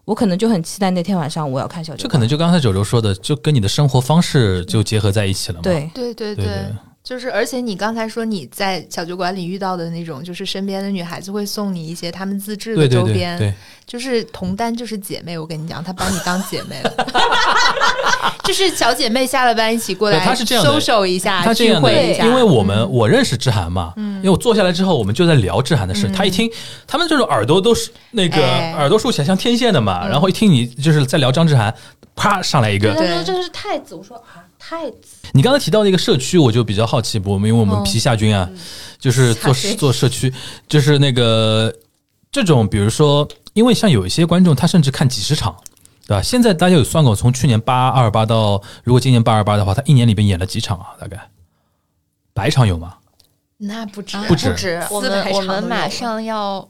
我可能就很期待那天晚上我要看小酒这。可能就刚才九州说的，就跟你的生活方式就结合在一起了嘛。对，对对对对就是，而且你刚才说你在小酒馆里遇到的那种，就是身边的女孩子会送你一些她们自制的周边，对，就是同单就是姐妹。我跟你讲，她把你当姐妹了，就是小姐妹下了班一起过来，她是这样的 social 一下，她这样会一下，因为我们、我认识志涵嘛，因为我坐下来之后，我们就在聊志涵的事。他一听，他们这种耳朵都是那个哎耳朵竖起来像天线的嘛，然后一听你就是在聊张志涵，啪上来一个。他说对这个是太子，我说啊太子，你刚才提到那个社区，我就比较好奇，我们因为我们皮下军啊，就是做做社区，就是那个这种，比如说，因为像有一些观众，他甚至看几十场。对吧？现在大家有算过，从去年八二八到如果今年八二八的话，他一年里边演了几场啊？大概百场有吗？那不止啊不止不止，我四百们我们马上要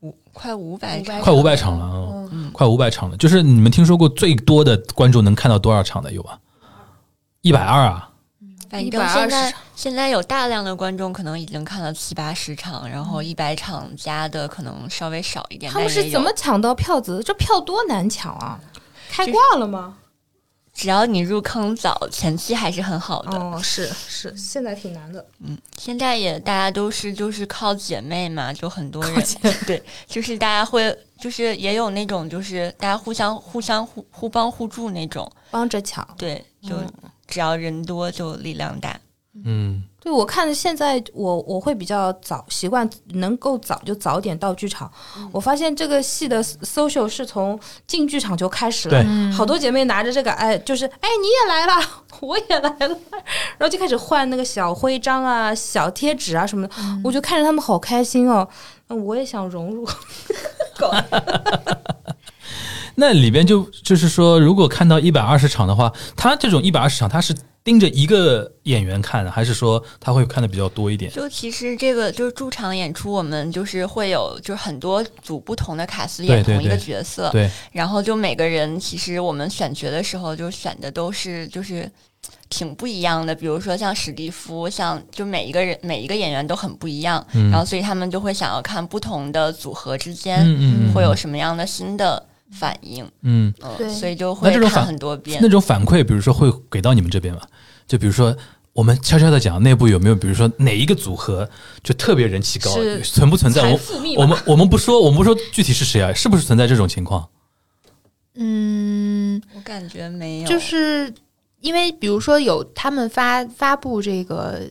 五快五百场，快五百场了，嗯，快五百场了。就是你们听说过最多的观众能看到多少场的有吗？一百二啊！反正120现在现在有大量的观众可能已经看了七八十场，然后一百场加的可能稍微少一点。他们是怎么抢到票子的？这票多难抢啊！开挂了吗？只要你入坑早，前期还是很好的。哦，是是，现在挺难的。嗯，现在也大家都是就是靠姐妹嘛，就很多人 对，就是大家会就是也有那种就是大家互相互相互互帮互助那种，帮着抢。对，就只要人多就力量大。嗯，对，我看现在我我会比较早习惯能够早就早点到剧场。我发现这个戏的 social 是从进剧场就开始了，对。好多姐妹拿着这个，哎，就是哎你也来了，我也来了，然后就开始换那个小徽章啊、小贴纸啊什么的，我就看着他们好开心哦，那我也想融入。那里边就就是说，如果看到一百二十场的话，他这种一百二十场，他是盯着一个演员看的，还是说他会看的比较多一点？就其实这个就是驻场演出，我们就是会有就是很多组不同的卡司演同一个角色，对，然后就每个人其实我们选角的时候就选的都是就是挺不一样的，比如说像史蒂夫，像就每一个人每一个演员都很不一样，嗯。然后所以他们就会想要看不同的组合之间嗯嗯嗯。会有什么样的新的反应，嗯，嗯，对所以就会看很多遍那。种反馈，比如说会给到你们这边吗？就比如说。我们悄悄的讲，内部有没有，比如说哪一个组合就特别人气高，存不存在？我我们我们不说，我们不说具体是谁啊，是不是存在这种情况？嗯，我感觉没有，就是因为比如说有他们发发布这个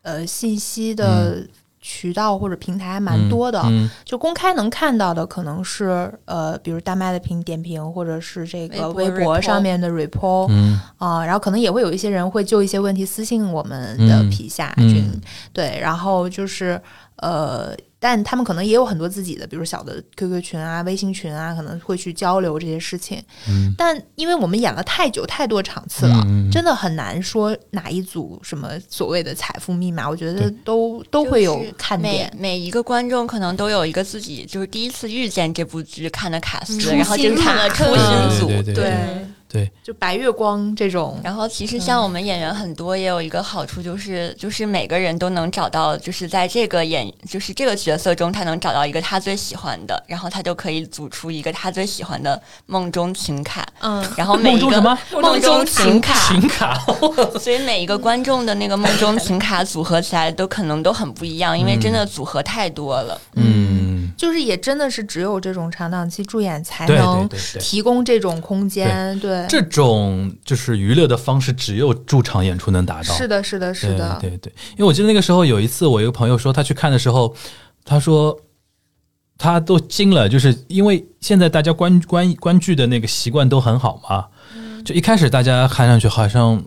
呃信息的渠道或者平台还蛮多的，嗯。就公开能看到的可能是呃，比如大麦的评点评，或者是这个微博上面的 report 啊、嗯然后可能也会有一些人会就一些问题私信我们的嗯皮下嗯。君，对，然后就是呃，但他们可能也有很多自己的，比如小的 QQ 群啊、微信群啊，可能会去交流这些事情。嗯。但因为我们演了太久太多场次了，真的很难说哪一组什么所谓的财富密码，我觉得都都会有就是每看点。每一个观众可能都有一个自己就是第一次遇见这部剧看的卡司，初然后就看了初卡心组，对对对。对，对，就白月光这种，然后其实像我们演员很多，也有一个好处就是，就是每个人都能找到，就是在这个演，就是这个角色中，他能找到一个他最喜欢的，然后他就可以组出一个他最喜欢的梦中情卡。嗯，然后每一个梦中什么？梦中情卡，情卡，所以每一个观众的那个梦中情卡组合起来都可能都很不一样，因为真的组合太多了。嗯，就是也真的是只有这种长档期助演才能。提供这种空间，对，这种就是娱乐的方式，只有驻场演出能达到。是的，是的，是的，对对对，因为我记得那个时候有一次，我一个朋友说他去看的时候，他说他都惊了，就是因为现在大家观观观剧的那个习惯都很好嘛，嗯。就一开始大家看上去好像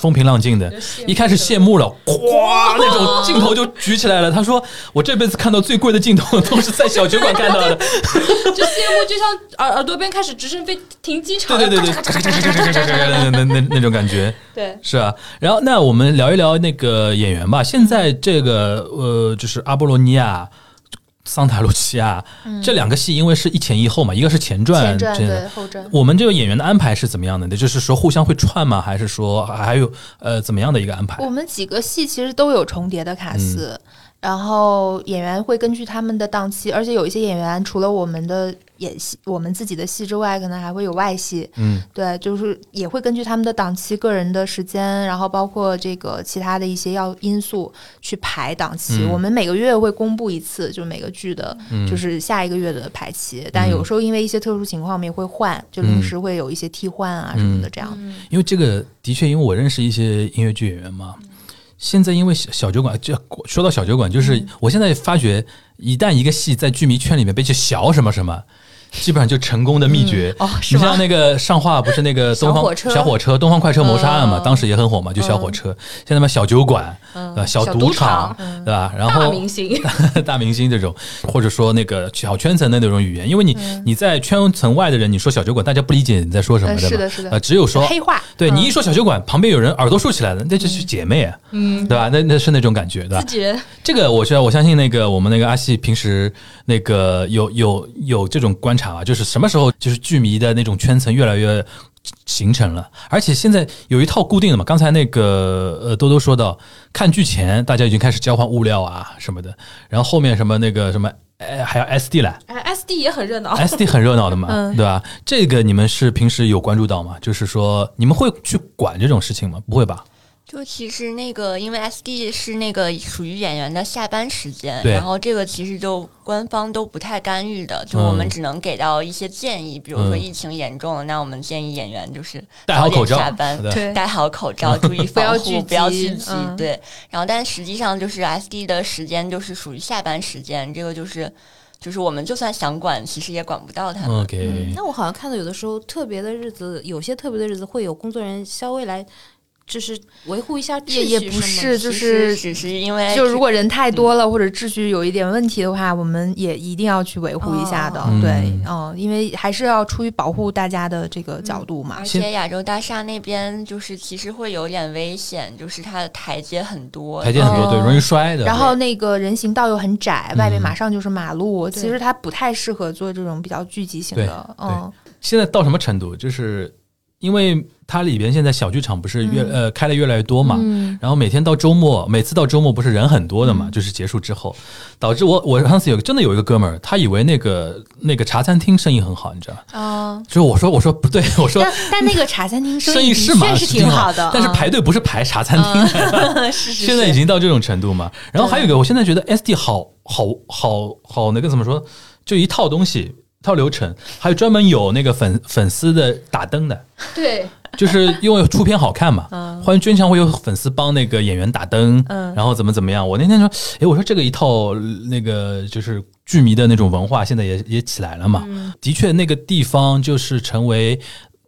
风平浪静的，一开始谢幕了，咵，那种镜头就举起来了。他说：“我这辈子看到最贵的镜头都是在小酒馆看到的。”就谢幕就像耳耳朵边开始直升飞停机场，对对对对，那那那种感觉，对，是啊。然后那我们聊一聊那个演员吧。现在这个呃，就是阿波罗尼亚。桑塔露西亚、这两个戏，因为是一前一后嘛，一个是前传，前传这对后传。我们这个演员的安排是怎么样的呢？就是说互相会串吗？还是说还有呃怎么样的一个安排我？们几个戏其实都有重叠的卡司，然后演员会根据他们的档期，而且有一些演员除了我们的演戏，我们自己的戏之外，可能还会有外戏。嗯，对，就是也会根据他们的档期、个人的时间，然后包括这个其他的一些要因素去排档期。嗯我们每个月会公布一次，就每个剧的，嗯就是下一个月的排期。但有时候因为一些特殊情况，我们也会换，就临时会有一些替换啊什么的，这样。因为这个的确，因为我认识一些音乐剧演员嘛。现在因为小小酒馆，就说到小酒馆，就是我现在发觉，一旦一个戏在剧迷圈里面被叫小什么什么，基本上就成功的秘诀。哦，你像那个上画不是那个东方小火车。小火车东方快车谋杀案嘛，嗯当时也很火嘛，就小火车。现在嘛小酒馆，对吧？小小赌赌场场，对吧？然后大后明星，大明星这种，或者说那个小圈层的那种语言，因为你你在圈层外的人，你说小酒馆，大家不理解你在说什么呃的嘛。是的是的。呃，只有说黑话，对嗯。你一说小酒馆，旁边有人耳朵竖起来了，那就是姐妹啊，嗯，对吧？那那是那种感觉，对吧？这个我觉得我相信那个我们那个阿细平时那个有有有这种观察啊，就是什么时候就是剧迷的那种圈层越来越形成了，而且现在有一套固定的嘛。刚才那个呃多多说到，看剧前大家已经开始交换物料啊什么的，然后后面什么那个什么。哎，还有 SD 来哎，SD 也很热闹。，SD 很热闹的嘛，嗯对吧？这个你们是平时有关注到吗？就是说你们会去管这种事情吗？不会吧？就其实那个，因为 SD 是那个属于演员的下班时间，然后这个其实就官方都不太干预的，就嗯我们只能给到一些建议，比如说嗯疫情严重了，那我们建议演员就是戴好口罩下班，戴好口罩，注意 防护，不要聚集。嗯对，然后但实际上就是 SD 的时间就是属于下班时间，这个就是就是我们就算想管，其实也管不到他们。OK，那我好像看到有的时候特别的日子，有些特别的日子会有工作人员稍微来，就是维护一下秩序也也不是，就是只是因为就如果人太多了，或者秩序有一点问题的话，我们也一定要去维护一下的。哦对，嗯嗯，因为还是要出于保护大家的这个角度嘛而。且亚洲大厦那边就是其实会有点危险，就是它的台阶很多，台阶很多，哦对，容易摔的。然后那个人行道又很窄，外面嗯马上就是马路，对其实它不太适合做这种比较聚集型的。嗯，现在到什么程度？就是因为它里边现在小剧场不是越、嗯。呃开的越来越多嘛，嗯，然后每天到周末，每次到周末不是人很多的嘛，就是结束之后，导致我我上次有真的有一个哥们儿，他以为那个那个茶餐厅生意很好，你知道吗？啊，就是我说我说不对，我说但但那个茶餐厅生意 意是嘛的确是挺挺好的，但是嗯。排队不是排茶餐厅，是是现在已经到这种程度嘛。然后还有一个，我现在觉得 SD 好好好好那个怎么说，就一套东西。一套流程，还有专门有那个粉粉丝的打灯的，对，就是因为出片好看嘛，嗯欢迎经常会有粉丝帮那个演员打灯，嗯然后怎么怎么样。我那天说，哎，我说这个一套那个就是剧迷的那种文化，现在也也起来了嘛。嗯的确，那个地方就是成为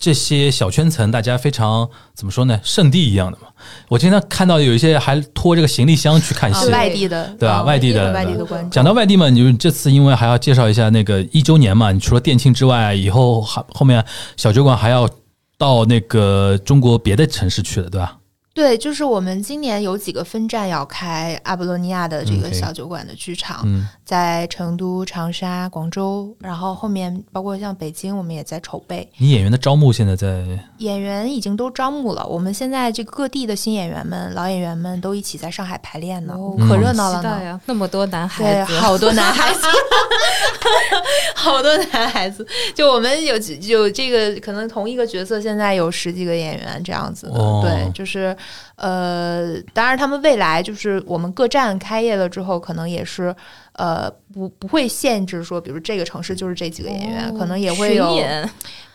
这些小圈层大家非常怎么说呢，圣地一样的嘛。我经常看到有一些还拖着个行李箱去看戏，外地的，对吧？嗯外地的外地的观众。讲到外地嘛，你就这次因为还要介绍一下那个一周年嘛，你除了店庆之外，以后还后面小酒馆还要到那个中国别的城市去的，对吧？对，就是我们今年有几个分站要开阿波罗尼亚的这个小酒馆的剧场，嗯，在成都、长沙、广州，然后后面包括像北京，我们也在筹备。你演员的招募现在在演员已经都招募了，我们现在这个各地的新演员们、老演员们都一起在上海排练呢，哦可热闹了呢。那么多男，孩子，好多男孩子，好多男孩子。就我们有有这个可能同一个角色，现在有十几个演员这样子的。哦对，就是呃，当然他们未来就是我们各站开业了之后，可能也是呃不不会限制说，比如这个城市就是这几个演员，可能也会有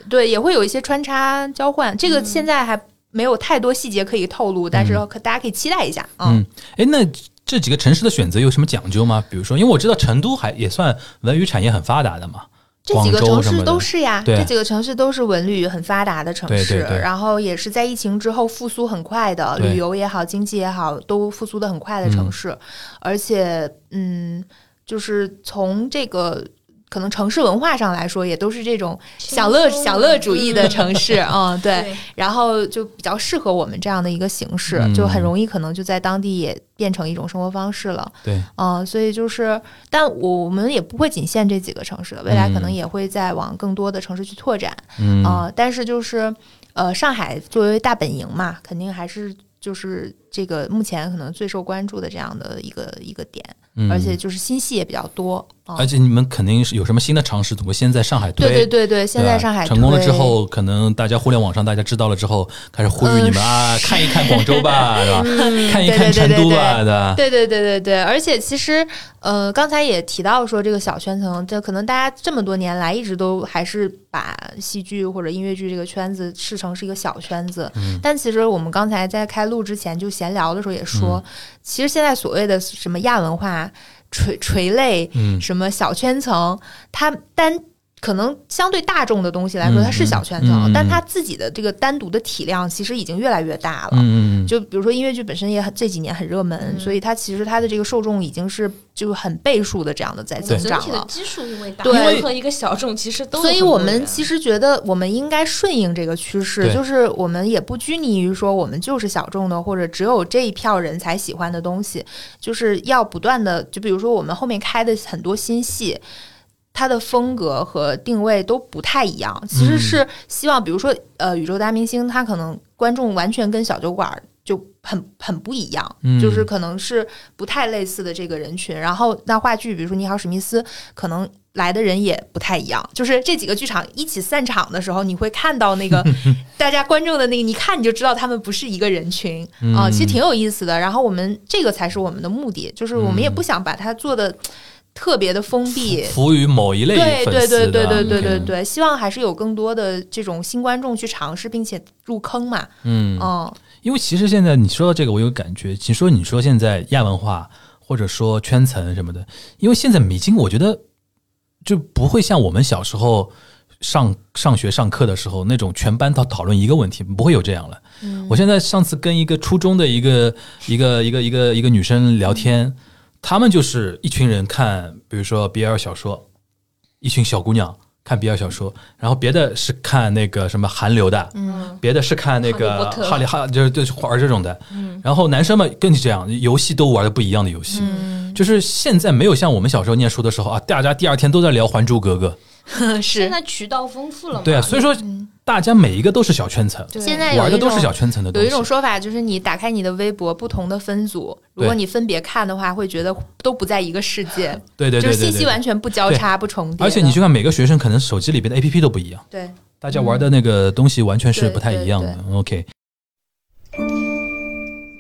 对，也会有一些穿插交换。这个现在还没有太多细节可以透露，但是可大家可以期待一下啊。嗯，哎，那这几个城市的选择有什么讲究吗？比如说，因为我知道成都还也算文娱产业很发达的嘛，这几个城市都是呀，这几个城市都是文旅很发达的城市，对对对然后也是在疫情之后复苏很快的，旅游也好，经济也好，都复苏的很快的城市，而且嗯，就是从这个。可能城市文化上来说，也都是这种享乐享乐主义的城市，嗯嗯，对，对然后就比较适合我们这样的一个形式，嗯就很容易可能就在当地也变成一种生活方式了。对，嗯，所以就是，但我们也不会仅限这几个城市的，未来可能嗯也会再往更多的城市去拓展。嗯，呃，但是就是，呃，上海作为大本营嘛，肯定还是就是这个目前可能最受关注的这样的一个一个点。嗯而且就是新戏也比较多啊。而且你们肯定是有什么新的尝试，总会先在上海推。对对对对，先在上海成功了之后，可能大家互联网上大家知道了之后，开始呼吁你们、啊，看一看广州吧，对吧？看一看成都吧，对对吧？对对对对对，而且其实，呃，刚才也提到说这个小圈层，这可能大家这么多年来一直都还是把戏剧或者音乐剧这个圈子视成是一个小圈子。嗯但其实我们刚才在开录之前就闲聊的时候也说，嗯其实现在所谓的什么亚文化、垂垂类、嗯什么小圈层，它单。可能相对大众的东西来说，嗯它是小圈层，嗯嗯嗯但它自己的这个单独的体量其实已经越来越大了。就比如说音乐剧本身也很这几年很热门，所以它其实它的这个受众已经是就很倍数的这样的在增长了。基数因为大，对任何一个小众其实都所以我们其实觉得我们应该顺应这个趋势，就是我们也不拘泥于说我们就是小众的，或者只有这一票人才喜欢的东西，就是要不断的，就比如说我们后面开的很多新戏。它的风格和定位都不太一样，其实是希望，比如说，呃，宇宙大明星，它可能观众完全跟小酒馆儿就很很不一样，嗯就是可能是不太类似的这个人群。然后那话剧，比如说《你好，史密斯》，可能来的人也不太一样。就是这几个剧场一起散场的时候，你会看到那个 大家观众的那个，你看你就知道他们不是一个人群啊、嗯其实挺有意思的。然后我们这个才是我们的目的，就是我们也不想把它做的特别的封闭。服务于某一类对对粉丝的对对对对对嗯对，希望还是有更多的这种新观众去尝试，并且入坑嘛。嗯，嗯，因为其实现在你说到这个，我有感觉。其实说你说现在亚文化或者说圈层什么的，因为现在已经我觉得就不会像我们小时候上 上学上课的时候那种全班讨讨论一个问题，不会有这样了。我现在上次跟一个初中的一个一个一个一个一个女生聊天，他们就是一群人看，比如说 BL 小说，一群小姑娘。看 BL 小说，然后别的是看那个什么韩流的，嗯，别的是看那个哈利哈，就是就是玩这种的。嗯然后男生们更是这样，游戏都玩的不一样的游戏。嗯就是现在没有像我们小时候念书的时候啊，大家第二天都在聊《还珠格格 现是在渠道丰富了嘛？》。对啊，所以说大家每一个都是小圈层，对现在有一种玩的都是小圈层的东西。有一种说法就是，你打开你的微博，不同的分组，如果你分别看的话，会觉得都不在一个世界，对对对就是。信息完全不交叉、不重叠。而且你去看每个学生，可能手机里边的 APP 都不一样，对，大家玩的那个东西完全是不太一样的对。OK，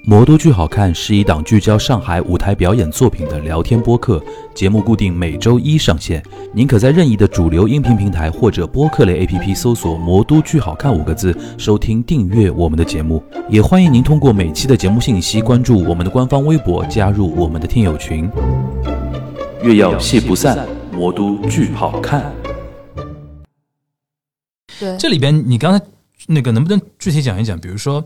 魔都剧好看是一档聚焦上海舞台表演作品的聊天播客，节目固定每周一上线。您可在任意的主流音频平台或者播客类 APP 搜索“魔都剧好看”五个字，收听订阅我们的节目。也欢迎您通过每期的节目信息关注我们的官方微博，加入我们的听友群。月要戏不散，魔都剧好看。对，这里边你刚才那个能不能具体讲一讲？比如说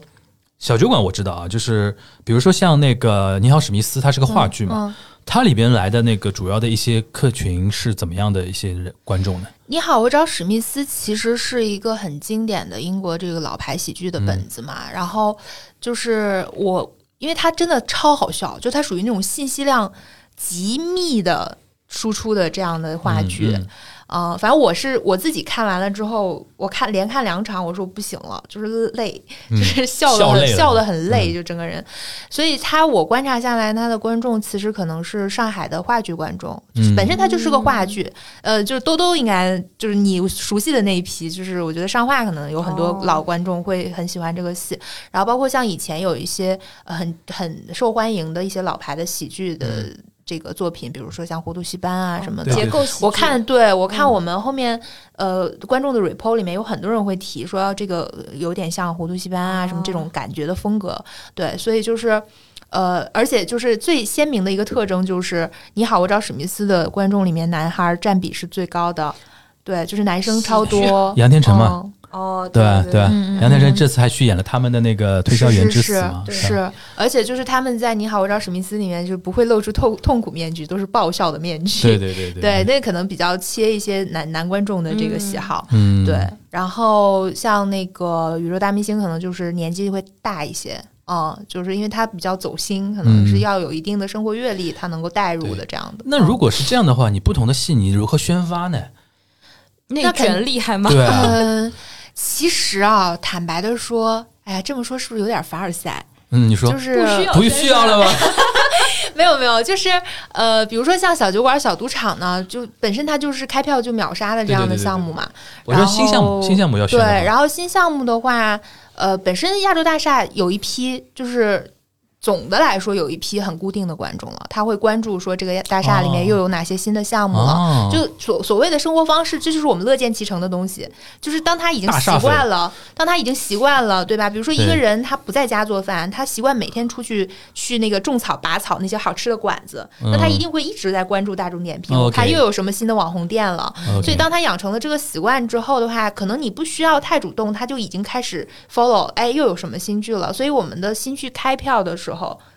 小酒馆，我知道啊，就是比如说像那个《你好，史密斯》，它是个话剧嘛，嗯它里边来的那个主要的一些客群是怎么样的一些人观众呢？你好，我找史密斯其实是一个很经典的英国这个老牌喜剧的本子嘛，然后就是我，因为它真的超好笑，就它属于那种信息量极密的输出的这样的话剧，嗯呃，反正我是我自己看完了之后，我看连看两场，我说不行了，就是累，嗯就是笑的笑累了很笑的很累，嗯。就整个人。所以他我观察下来，他的观众其实可能是上海的话剧观众，就是嗯。本身他就是个话剧，呃，就是兜兜应该就是你熟悉的那一批，就是我觉得上话可能有很多哦。老观众会很喜欢这个戏，然后包括像以前有一些呃很很受欢迎的一些老牌的喜剧的这个作品，比如说像《糊涂戏班》啊什么的，结构我看，对我看嗯我们后面、呃观众的 report 里面有很多人会提说这个有点像糊涂戏班啊、什么这种感觉的风格，对，所以就是。呃，而且就是最鲜明的一个特征就是，《你好，我找史密斯》的观众里面，男孩占比是最高的，对，就是男生超多。杨天成嘛，嗯哦，对？对？杨天成这次还去演了他们的那个推销员之死嘛，是而且就是他们在《你好，我叫史密斯》里面就不会露出痛痛苦面具，都是爆笑的面具。对对对 对对，那可能比较切一些男男观众的这个喜好。嗯，对，然后像那个宇宙大明星，可能就是年纪会大一些，嗯，就是因为他比较走心，可能是嗯要有一定的生活阅历，他能够带入的这样的。那如果是这样的话，你不同的戏你如何宣发呢？那肯卷厉害吗？对其实啊，坦白的说，哎呀，这么说是不是有点凡尔赛？嗯，你说就是不需要不需要了吗？没有没有，就是呃，比如说像小酒馆、小赌场呢，就本身它就是开票就秒杀的这样的对对对对项目嘛。我说新项目，然后新项目要选对，然后新项目的话，呃，本身亚洲大厦有一批就是。总的来说，有一批很固定的观众了，他会关注说这个大厦里面哦又有哪些新的项目了。哦就所所谓的生活方式，这就是我们乐见其成的东西。就是当他已经习惯了，当他已经习惯了，对吧？比如说一个人他不在家做饭，他习惯每天出去去那个种草、拔草那些好吃的馆子，那他嗯一定会一直在关注大众点评，哦 OK 看又有什么新的网红店了。所以当他养成了这个习惯之后的话，可能你不需要太主动，他就已经开始 follow，哎，又有什么新剧了。所以我们的新剧开票的时候。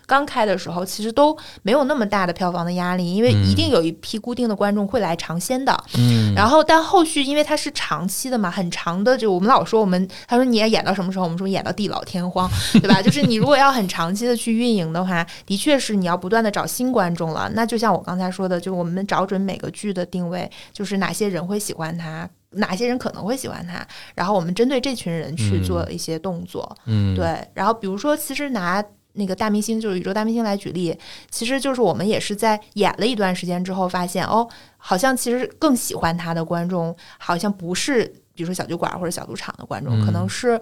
刚开的时候，其实都没有那么大的票房的压力，因为一定有一批固定的观众会来尝鲜的。嗯，然后，但后续因为它是长期的嘛，很长的，就我们老说我们，他说你要演到什么时候？我们说演到地老天荒，对吧？就是你如果要很长期的去运营的话，的确是你要不断的找新观众了。那就像我刚才说的，就是我们找准每个剧的定位，就是哪些人会喜欢它。哪些人可能会喜欢他，然后我们针对这群人去做一些动作，嗯，对，然后比如说，其实拿那个大明星，就是宇宙大明星来举例，其实就是我们也是在演了一段时间之后，发现哦，好像其实更喜欢他的观众，好像不是比如说小酒馆或者小赌场的观众，可能嗯是。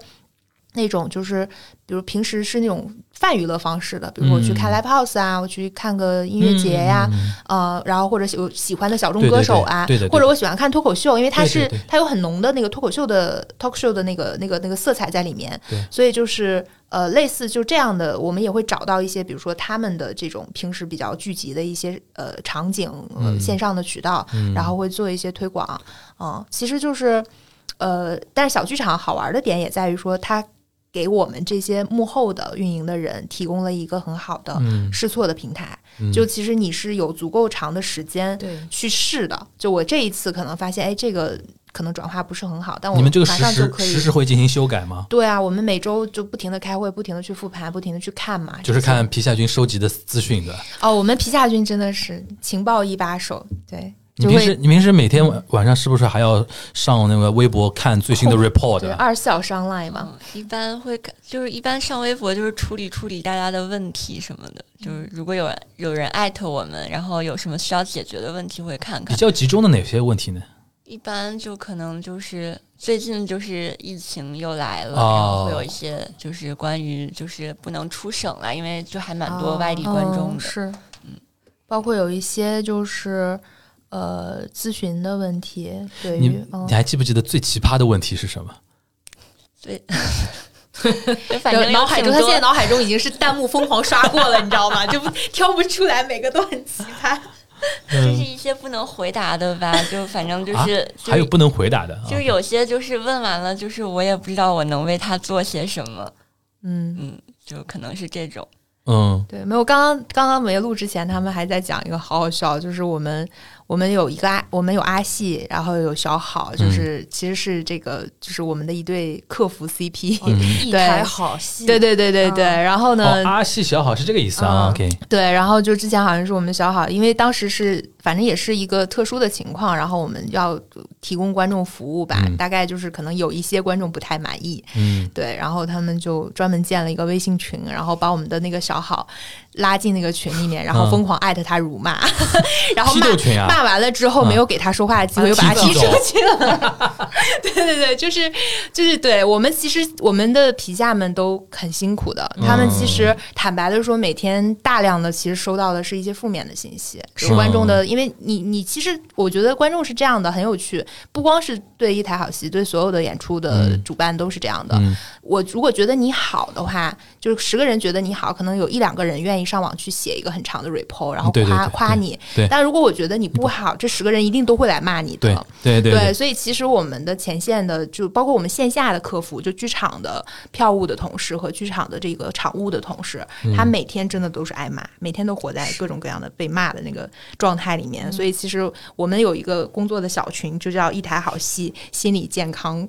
那种就是，比如平时是那种泛娱乐方式的，比如我去看嗯。live house 啊，我去看个音乐节呀、嗯呃，然后或者有喜欢的小众歌手啊，对对对对或者我喜欢看脱口秀，因为它是它有很浓的那个脱口秀的 talk show 的那个那个那个色彩在里面，所以就是呃类似就这样的，我们也会找到一些，比如说他们的这种平时比较聚集的一些呃场景、线上的渠道，嗯。然后会做一些推广，嗯，其实就是呃，但是小剧场好玩的点也在于说它。给我们这些幕后的运营的人提供了一个很好的嗯试错的平台，嗯就其实你是有足够长的时间，去试的。就我这一次可能发现，哎，这个可能转化不是很好，但我们这个实上就可以时实时会进行修改吗？对啊，我们每周就不停的开会，不停的去复盘，不停的去看嘛。就是看皮下军收集的资讯的。哦，我们皮下军真的是情报一把手，对，你平时你平时每天晚晚上是不是还要上那个微博看最新的 report？对二十四小时 online 嘛。嗯，一般会看，就是一般上微博就是处理处理大家的问题什么的，就是如果有人有人艾特我们，然后有什么需要解决的问题会看看。比较集中的哪些问题呢？一般就可能就是最近就是疫情又来了，哦然后会有一些就是关于就是不能出省了，因为就还蛮多外地观众的。嗯是，包括有一些就是呃咨询的问题，对你你，还记不记得最奇葩的问题是什么？对，就反正脑海中，他现在脑海中已经是弹幕疯狂刷过了，你知道吗？就不挑不出来，每个都很奇葩。就是一些不能回答的吧，就反正就是、啊就是还有不能回答的啊，就是有些就是问完了，就是我也不知道我能为他做些什么，嗯，嗯，就可能是这种。嗯对，没有。刚刚刚刚没录之前，他们还在讲一个好好笑，就是我们我们有一个阿，我们有阿细，然后有小好，就是、其实是这个就是我们的一对客服 CP。嗯。一对。台好戏，对对对对对，然后呢，哦，阿细小好是这个意思啊嗯？OK，对，然后就之前好像是我们小好，因为当时是反正也是一个特殊的情况，然后我们要提供观众服务吧，嗯。大概就是可能有一些观众不太满意，嗯。对，然后他们就专门建了一个微信群，然后把我们的那个小好拉进那个群里面，然后嗯。疯狂艾特他辱骂，然后骂骂完了之后嗯。没有给他说话的机会，啊又把他踢出去了。对对对，就是就是对我们其实我们的皮下们都很辛苦的，他们其实坦白的说，每天大量的其实收到的是一些负面的信息，是有观众的，因为你你其实我觉得观众是这样的，很有趣，不光是对一台好戏，对所有的演出的嗯主办都是这样的。嗯我如果觉得你好的话，就是十个人觉得你好，可能有一两个人愿意上网去写一个很长的 report，然后夸夸你。但如果我觉得你不好，这十个人一定都会来骂你的。对对对所以其实我们的前线的，就包括我们线下的客服，就剧场的票务的同事和剧场的这个场务的同事，嗯他每天真的都是挨骂，每天都活在各种各样的被骂的那个状态里面。所以其实我们有一个工作的小群，就叫一台好戏心理健康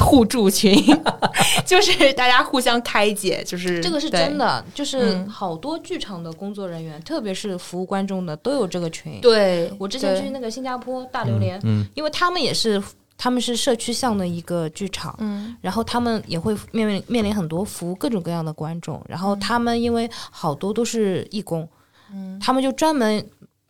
互助群，就是大家互相开解，就是这个是真。的，就是嗯好多剧场的工作人员，特别是服务观众的，都有这个群。对，我之前去那个新加坡大榴莲，嗯因为他们也是他们是社区向的一个剧场，嗯然后他们也会面临面临很多服务各种各样的观众，然后他们因为好多都是义工，嗯他们就专门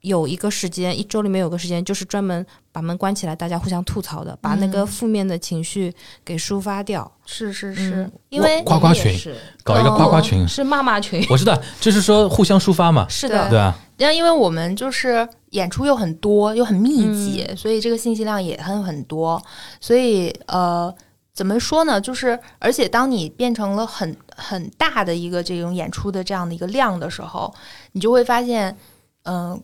有一个时间，一周里面有个时间，就是专门把门关起来，大家互相吐槽的，把那个嗯。负面的情绪给抒发掉。是是是。嗯，因为夸夸群是。搞一个夸夸群，是骂骂群，我知道，就是说互相抒发嘛，是的，对。啊？那因为我们就是演出又很多又很密集，所以这个信息量也很很多，所以呃。怎么说呢？就是，而且当你变成了很很大的一个这种演出的这样的一个量的时候，你就会发现，嗯、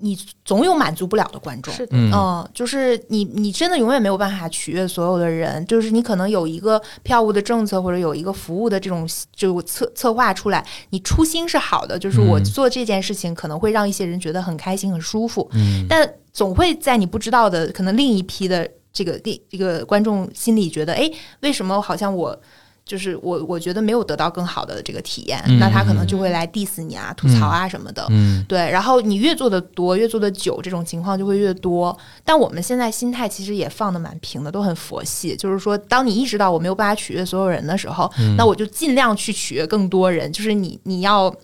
你总有满足不了的观众。是的，嗯，嗯，就是你，你真的永远没有办法取悦所有的人。就是你可能有一个票务的政策，或者有一个服务的这种就策策划出来，你初心是好的，就是我嗯做这件事情可能会让一些人觉得很开心、很舒服，嗯，但总会在你不知道的可能另一批的这个另这个观众心里觉得，哎，为什么好像我。就是我，我觉得没有得到更好的这个体验，嗯那他可能就会来 diss 你啊、吐槽啊什么的。嗯，对，然后你越做的多，越做的久，这种情况就会越多。但我们现在心态其实也放的蛮平的，都很佛系。就是说，当你意识到我没有办法取悦所有人的时候，嗯那我就尽量去取悦更多人。就是你，你要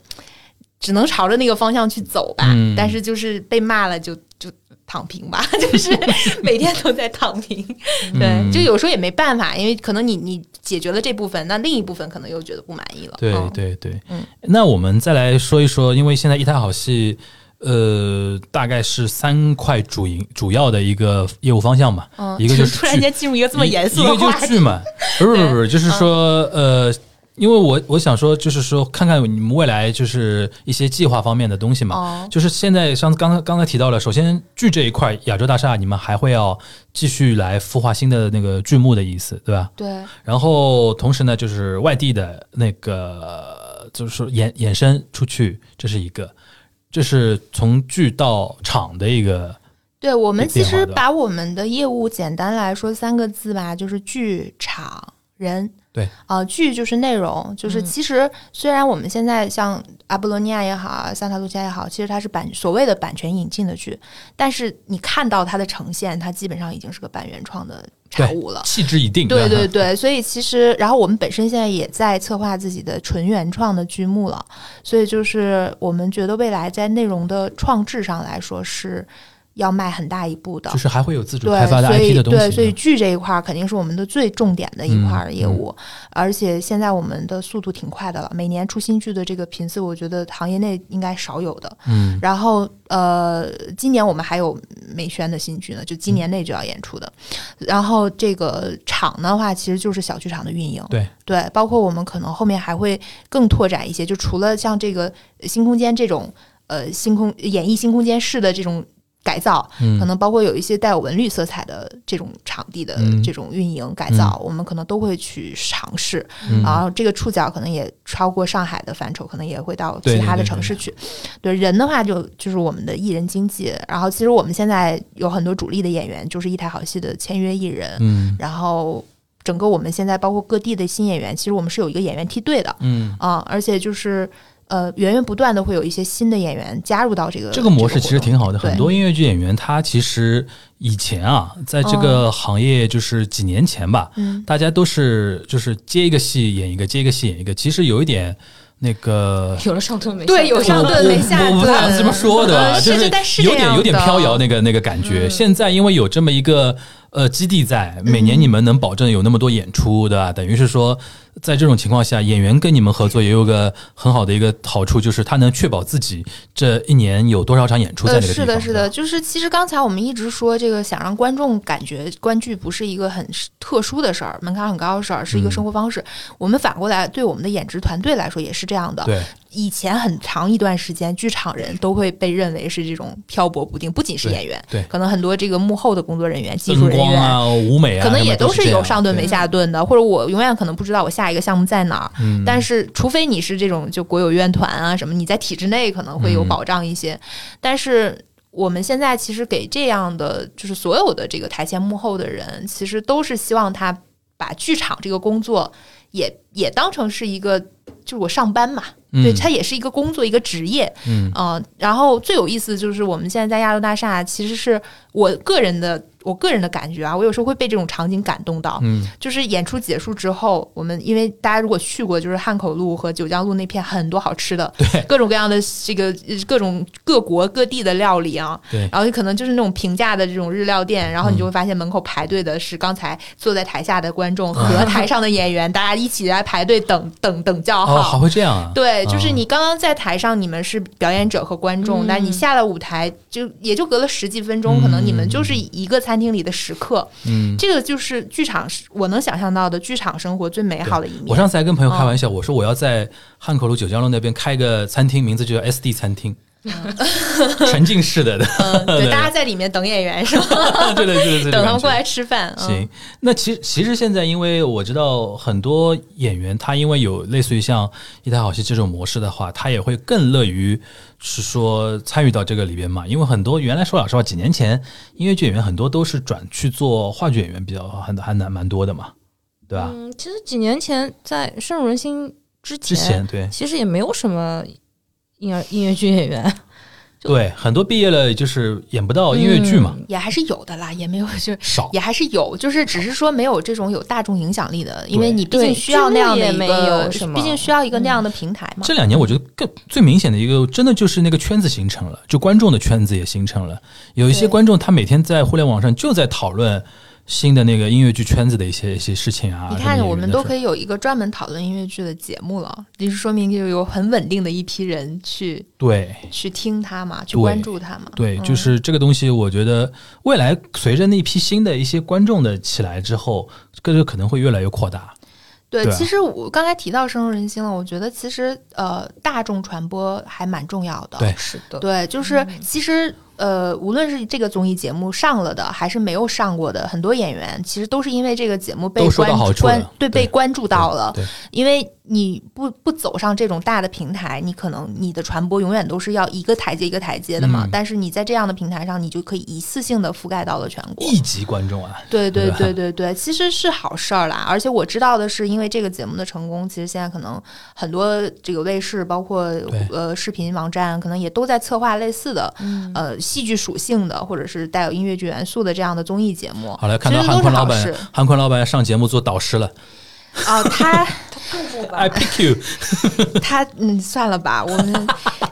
只能朝着那个方向去走吧。嗯但是就是被骂了就就躺平吧，就是每天都在躺平。对，嗯就有时候也没办法，因为可能你你解决了这部分，那另一部分可能又觉得不满意了。对嗯。对对，嗯。那我们再来说一说，因为现在一台好戏，呃，大概是三块主营主要的一个业务方向嘛，嗯，一个就是突然间进入一个这么严肃一个就的话剧嘛，不是不是不是，就是说呃。因为我我想说，就是说，看看你们未来就是一些计划方面的东西嘛。哦，就是现在上次刚刚刚才提到了，首先剧这一块，亚洲大厦你们还会要继续来孵化新的那个剧目的意思，对吧？对，然后同时呢，就是外地的那个，就是说衍衍生出去，这是一个，这是从剧到场的一个，对我们其实把我们的业务简单来说三个字吧，就是剧场人。对啊、剧就是内容，就是嗯其实虽然我们现在像阿波罗尼亚也好，桑塔露加也好，其实它是版所谓的版权引进的剧，但是你看到它的呈现，它基本上已经是个半原创的产物了。气质已定。对对对，所以其实，然后我们本身现在也在策划自己的纯原创的剧目了，所以就是我们觉得未来在内容的创制上来说是要迈很大一步的就。是还会有自主对，开发的所 IP 以的东西嘛。对，所以剧这一块儿肯定是我们的最重点的一块业务，而且现在我们的速度挺快的了，每年出新剧的这个频次，我觉得行业内应该少有的。嗯然后呃，今年我们还有美宣的新剧呢，就今年内就要演出的。然后这个场的话，其实就是小剧场的运营，对对，包括我们可能后面还会更拓展一些，就除了像这个新空间这种呃星空演绎新空间式的这种。改造嗯可能包括有一些带有文旅色彩的这种场地的嗯这种运营改造，我们可能都会去尝试。嗯然后这个触角可能也超过上海的范畴，可能也会到其他的城市去。对人的话就，就是我们的艺人经济。然后其实我们现在有很多主力的演员，就是一台好戏的签约艺人。嗯然后整个我们现在包括各地的新演员，其实我们是有一个演员梯队的嗯，啊、而且就是呃源源不断的会有一些新的演员加入到这个这个模式其实挺好的。很多音乐剧演员他其实以前啊，在这个行业就是几年前吧，嗯大家都是就是接一个戏演一个，接一个戏演一个，其实有一点那个。有了上顿没对有上顿没下顿我不顿敢这么说，的吧？嗯就是是但是有点有点飘摇那个那个感觉。嗯现在因为有这么一个呃基地在，每年你们能保证有那么多演出，对吧？等于是说，在这种情况下，演员跟你们合作也有个很好的一个好处，就是他能确保自己这一年有多少场演出在呃，那个地方。是的，是的，就是其实刚才我们一直说这个，想让观众感觉观剧不是一个很特殊的事儿，门槛很高的事儿，是一个嗯生活方式。我们反过来对我们的演职团队来说也是这样的。对，以前很长一段时间，剧场人都会被认为是这种漂泊不定，不仅是演员，对可能很多这个幕后的工作人员、技术人员。光啊、舞美啊，可能也都是有上顿没下顿的，或者我永远可能不知道我下一个项目在哪儿。嗯，但是，除非你是这种就国有院团啊什么，你在体制内可能会有嗯保障一些。但是我们现在其实给这样的就是所有的这个台前幕后的人，其实都是希望他把剧场这个工作也也当成是一个就是我上班嘛，对，嗯它也是一个工作，一个职业。嗯嗯，然后最有意思的就是我们现在在亚洲大厦，其实是我个人的我个人的感觉啊，我有时候会被这种场景感动到。嗯就是演出结束之后，我们因为大家如果去过，就是汉口路和九江路那片很多好吃的，对各种各样的这个呃各种各国各地的料理啊，对然后可能就是那种平价的这种日料店，然后你嗯就会发现门口排队的是刚才坐在台下的观众和台上的演员，大家一起来排队等等等叫号。哦，还会这样啊？对，就是嗯你刚刚在台上，你们是表演者和观众，嗯但你下了舞台，就也就隔了十几分钟，可能你们就是一个餐厅里的食客。嗯。这个就是剧场，我能想象到的剧场生活最美好的一面。我上次还跟朋友开玩笑，嗯我说我要在汉口路九江路那边开个餐厅，名字就叫 SD 餐厅，沉浸式的的。嗯，对，大家在里面等演员是吗？对对对对对，等他们过来。吃饭。嗯行，那其实其实现在，因为我知道很多演员，他因为有类似于像一台好戏这种模式的话，他也会更乐于是说参与到这个里边嘛。因为很多原来说老实话，几年前音乐剧演员很多都是转去做话剧演员，比较还还难蛮多的嘛，对吧？嗯，其实几年前在深入人心之前，之前对其实也没有什么音乐音乐剧演员，对，很多毕业了就是演不到音乐剧嘛，嗯也还是有的啦，也没有就少。也还是有，就是只是说没有这种有大众影响力的，因为你毕竟需要那样的一个有什，么。毕竟需要一个那样的平台嘛。这两年我觉得更最明显的一个，真的就是那个圈子形成了，就观众的圈子也形成了。有一些观众他每天在互联网上就在讨论新的那个音乐剧圈子的一些一些事情啊。你看，我们都可以以有一个专门讨论音乐剧的节目了，就是说明就有很稳定的一批人去对去听它嘛，去关注它嘛。对，嗯就是这个东西，我觉得未来随着那批新的一些观众的起来之后，这个可能会越来越扩大。对，对啊其实我刚才提到深入人心了，我觉得其实呃，大众传播还蛮重要的。对是的，对，就是其实呃，无论是这个综艺节目上了的，还是没有上过的，很多演员其实都是因为这个节目被关关对对被关注到了。对，因为你不不走上这种大的平台，你可能你的传播永远都是要一个台阶一个台阶的嘛。嗯但是你在这样的平台上，你就可以一次性的覆盖到了全国。一级观众啊，对对对对对对，其实是好事儿啦。而且我知道的是，因为这个节目的成功，其实现在可能很多这个卫视，包括呃视频网站，可能也都在策划类似的、嗯呃戏剧属性的，或者是带有音乐剧元素的这样的综艺节目。好来，看到韩坤老板韩坤老板上节目做导师了啊，他，I pick you。他嗯，算了吧，我们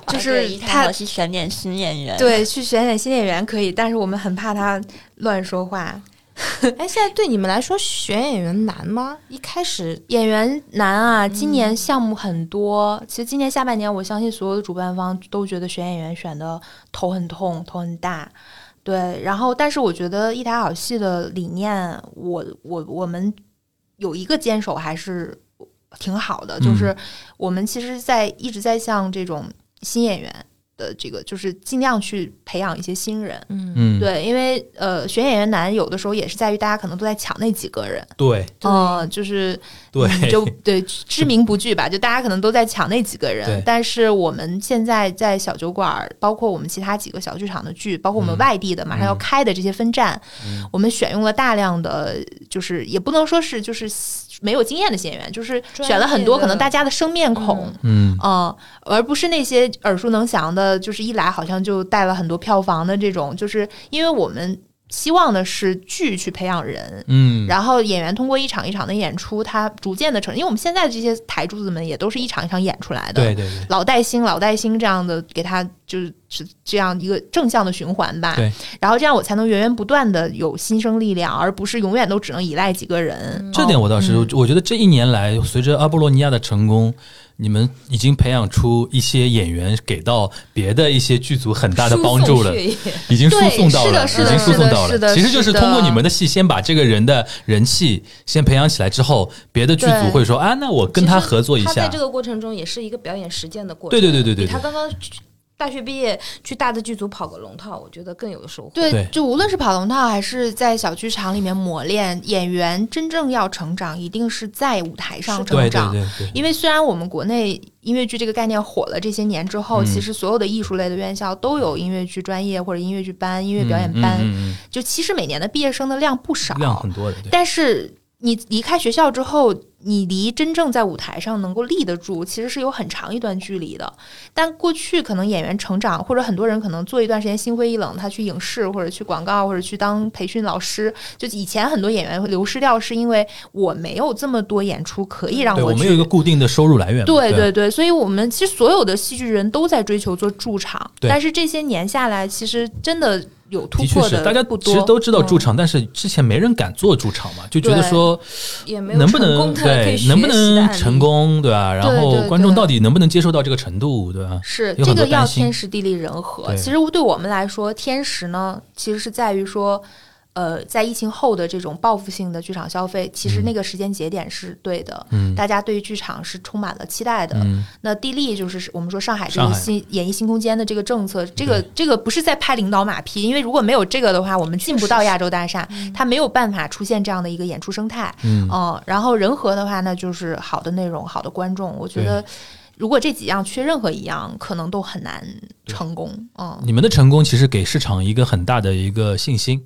就是他台去选点新演员，，对去选点新演员可以，但是我们很怕他乱说话。哎，现在对你们来说选演员难吗？一开始演员难啊，今嗯年项目很多。其实今年下半年，我相信所有的主办方都觉得选演员选的头很痛，头很大。对，然后但是我觉得一台好戏的理念，我我我们有一个坚守还是挺好的，嗯就是我们其实，在一直在向这种新演员的这个，就是尽量去培养一些新人。嗯。嗯，对，因为呃，选演员难，有的时候也是在于大家可能都在抢那几个人。对。嗯、就是对嗯就对。知名不惧吧，就大家可能都在抢那几个人，但是我们现在在小酒馆儿，包括我们其他几个小剧场的剧，包括我们嗯。外地的马上要开的这些分站，我们选用了大量的，就是也不能说是就是没有经验的新演员，就是选了很多可能大家的生面孔。嗯嗯，而不是那些耳熟能详的，就是一来好像就带了很多票房的这种，就是因为我们希望的是剧去培养人，嗯，然后演员通过一场一场的演出，他逐渐的成，因为我们现在的这些台柱子们也都是一场一场演出来的，对对对，老带新老带新这样的，给他就是是这样一个正向的循环吧。对，然后这样我才能源源不断的有新生力量，而不是永远都只能依赖几个人。这点我倒是，嗯。我觉得这一年来，随着阿波罗尼亚的成功，你们已经培养出一些演员，给到别的一些剧组很大的帮助了已经输送到了，已经输送到了。其实就是通过你们的戏，先把这个人的人气先培养起来之后，别的剧组会说啊，那我跟他合作一下他在这。个过程中也是一个表演实践的过程。对对对对对他刚刚去大学毕业去大的剧组跑个龙套，我觉得更有收获。对，就无论是跑龙套还是在小剧场里面磨练，演员真正要成长，一定是在舞台上成对对长。对对，因为虽然我们国内音乐剧这个概念火了这些年之后，嗯。其实所有的艺术类的院校都有音乐剧专业或者音乐剧班、音乐表演班，嗯嗯就其实每年的毕业生的量不少，嗯量很多的，但是你离开学校之后，你离真正在舞台上能够立得住，其实是有很长一段距离的。但过去可能演员成长，或者很多人可能做一段时间心灰意冷，他去影视或者去广告或者去当培训老师。就以前很多演员会流失掉，是因为我没有这么多演出可以让对，我去我们有一个固定的收入来源。对对对对，所以我们其实所有的戏剧人都在追求做驻场，但是这些年下来，其实真的有突的确破是，大家。其实都知道驻嗯场，但是之前没人敢做驻场嘛，就觉得说也没有能不能成对，能不能成？功，对吧？然后观众到底能不能接受到这个程度，对吧？是这个要天时地利人和。其实对我们来说，天时呢，其实是在于说，呃，在疫情后的这种报复性的剧场消费，其实嗯那个时间节点是对的，嗯大家对于剧场是充满了期待的。嗯，那地利就是我们说上海这个新演艺新空间的这个政策，这个这个不是在拍领导马屁，因为如果没有这个的话，我们进不到亚洲大厦，它没有办法出现这样的一个演出生态。嗯嗯，然后人和的话，那就是好的内容、好的观众。我觉得，如果这几样缺任何一样，可能都很难成功。嗯你们的成功其实给市场一个很大的一个信心，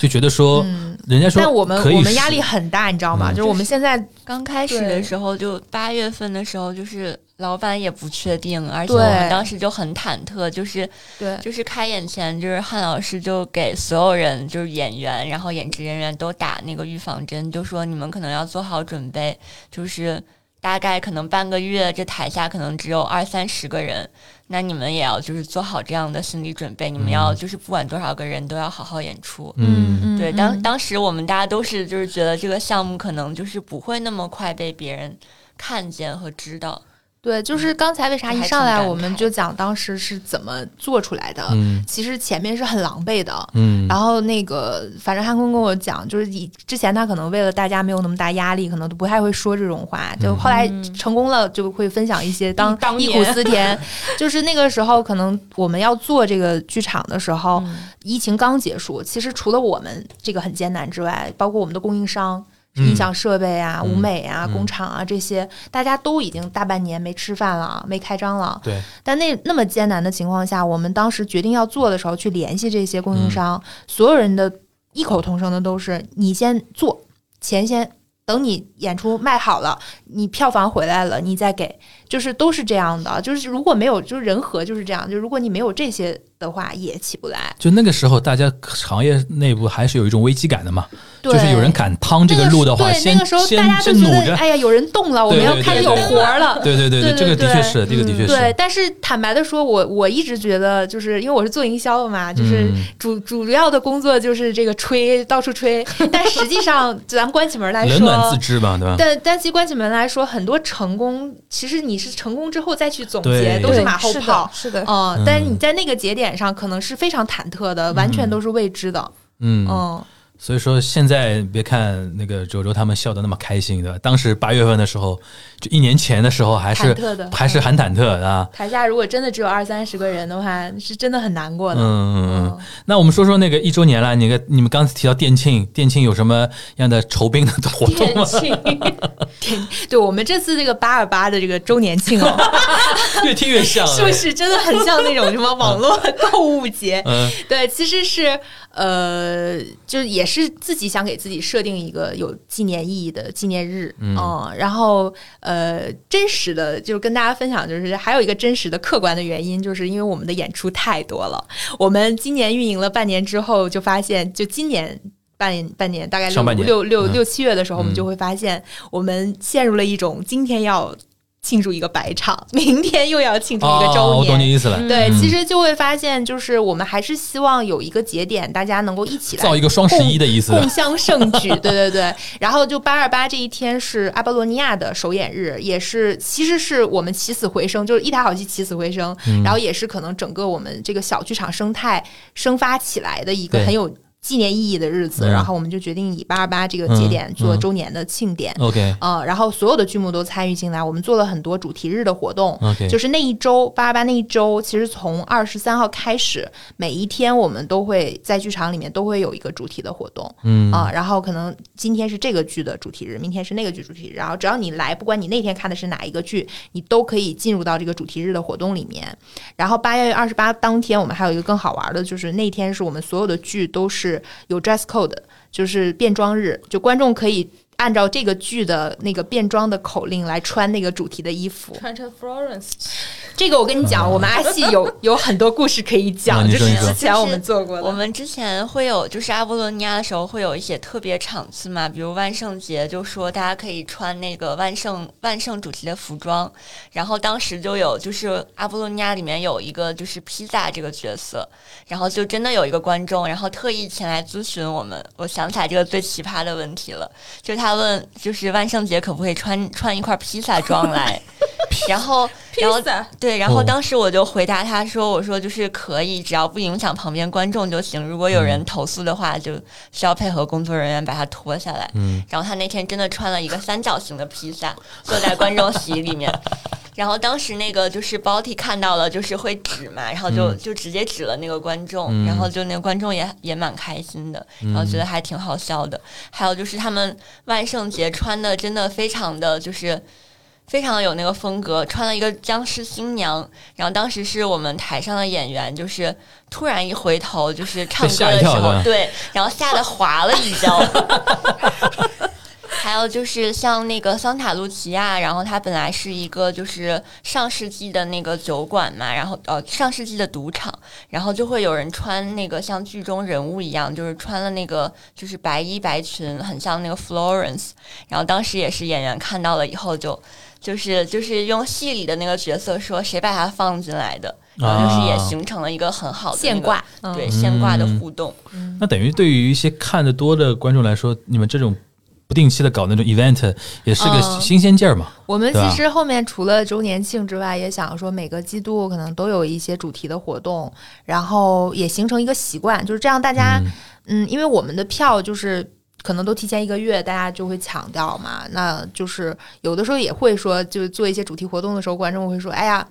就觉得说，嗯，人家说但我们我们压力很大，你知道吗？嗯。就是我们现在刚开始的时候，就八月份的时候，就是老板也不确定，而且我们当时就很忐忑，就是对。就是开演前，就是汉老师就给所有人，就是演员，然后演职人员都打那个预防针，就说你们可能要做好准备，就是大概可能半个月，这台下可能只有二三十个人，那你们也要就是做好这样的心理准备，你们要就是不管多少个人都要好好演出。嗯嗯对，当当时我们大家都是就是觉得这个项目可能就是不会那么快被别人看见和知道。对，就是刚才为啥一上来我们就讲当时是怎么做出来的？嗯其实前面是很狼狈的。嗯，然后那个，反正汉坤跟我讲，就是以之前他可能为了大家没有那么大压力，可能都不太会说这种话。就后来成功了，就会分享一些当当忆苦年思甜。就是那个时候，可能我们要做这个剧场的时候，嗯疫情刚结束，其实除了我们这个很艰难之外，包括我们的供应商。嗯。音响设备啊、嗯。舞美啊、嗯。工厂啊这些，大家都已经大半年没吃饭了，没开张了。对，但那那么艰难的情况下，我们当时决定要做的时候，去联系这些供嗯应商，所有人的异口同声的都是：你先做，钱先等你演出卖好了，你票房回来了，你再给，就是都是这样的。就是如果没有，就是人和就是这样，就如果你没有这些的话，也起不来。就那个时候，大家行业内部还是有一种危机感的嘛，对就是有人敢趟这个路的话，那个时候先大家就觉得，先努着，哎呀，有人动了，我们要开始有活了。对对对对这个的对确是，这个的确对，，但是坦白的说，我我一直觉得，就是因为我是做营销的嘛，就是嗯主、主要的工作就是这个吹，到处吹。但实际上，咱们关起门来冷暖自说，知吧，对吧？但但其实关起门来说，很多成功，其实你是成功之后再去总结，都是马后炮。是的，是的，嗯嗯，但是你在那个节点上，可能是非常忐忑的，完全都是未知的。嗯，嗯，所以说现在别看那个周周他们笑得那么开心的，当时八月份的时候，就一年前的时候还是还是很忐忑啊。台下如果真的只有二三十个人的话，是真的很难过嗯的。嗯嗯嗯。那我们说说那个一周年了，你个你们刚才提到店庆，店庆有什么样的酬宾的活动吗？对我们这次这个八二八的这个周年庆哦，越听越像，是不是真的很像那种什么网络购物节？嗯对，其实是呃，就也是自己想给自己设定一个有纪念意义的纪念日，嗯然后呃，真实的就是跟大家分享，就是还有一个真实的客观的原因，就是因为我们的演出太多了，我们今年运营了半年之后，就发现就今年。半年，半年，大概六六六六七月的时候，我们嗯就会发现，我们陷入了一种今天要庆祝一个百场，明天又要庆祝一个周哦，我年，懂你意思了，对，嗯其实就会发现，就是我们还是希望有一个节点，大家能够一起来造一个双十一的意思。共襄盛举。对对对，然后就八二八这一天是阿波罗尼亚的首演日，也是其实是我们起死回生，就是一台好戏起死回生，嗯然后也是可能整个我们这个小剧场生态生发起来的一个很有。纪念意义的日子，嗯然后我们就决定以八二八这个节点嗯做嗯周年的庆典。OK 呃，然后所有的剧目都参与进来，我们做了很多主题日的活动。OK，就是那一周八二八那一周，其实从二十三号开始，每一天我们都会在剧场里面都会有一个主题的活动嗯啊、然后可能今天是这个剧的主题日，明天是那个剧主题日，然后只要你来，不管你那天看的是哪一个剧，你都可以进入到这个主题日的活动里面。然后八月二十八当天，我们还有一个更好玩的，就是那天是我们所有的剧都是有 dress code。就是变装日，就观众可以按照这个剧的那个变装的口令来穿那个主题的衣服。穿成 Florence，这个我跟你讲，我们阿戏有有很多故事可以啊讲，就是之前我们做过的。我们之前会有，就是阿波罗尼亚的时候会有一些特别场次嘛，比如万圣节，就说大家可以穿那个万圣万圣主题的服装，然后当时就有，就是阿波罗尼亚里面有一个就是披萨这个角色，然后就真的有一个观众，然后特意前来咨询我们，我想起来这个最奇葩的问题了，就是他问，就是万圣节可不可以穿穿一块披萨装来，然后然后萨对，然后哦当时我就回答他说：“我说就是可以，只要不影响旁边观众就行。如果有人投诉的话，就需要配合工作人员把它脱下来。”嗯，然后他那天真的穿了一个三角形的披萨，坐在观众席里面。然后当时那个就是包 y 看到了，就是会指嘛，然后就、嗯就直接指了那个观众，嗯然后就那个观众也也蛮开心的，然后觉得还挺好笑的。还有就是他们万圣节穿的真的非常的就是。非常有那个风格，穿了一个僵尸新娘，然后当时是我们台上的演员，就是突然一回头，就是 唱歌的时候，对，然后吓得滑了一跤。还有就是像那个桑塔露琪亚，然后它本来是一个就是上世纪的那个酒馆嘛，然后呃上世纪的赌场，然后就会有人穿那个像剧中人物一样，就是穿了那个就是白衣白裙，很像那个 Florence。然后当时也是演员看到了以后就。就是就是用戏里的那个角色说谁把他放进来的，然后就是也啊形成了一个很好的、那个、现挂，嗯对现挂的互动。那等于对于一些看得多的观众来说，你们这种不定期的搞那种 event 也是个嗯新鲜劲儿嘛。我们其实后面除了周年庆之外，也想说每个季度可能都有一些主题的活动，然后也形成一个习惯，就是这样大家嗯嗯，因为我们的票就是可能都提前一个月，大家就会抢掉嘛。那就是有的时候也会说，就是做一些主题活动的时候，观众会说：“哎呀，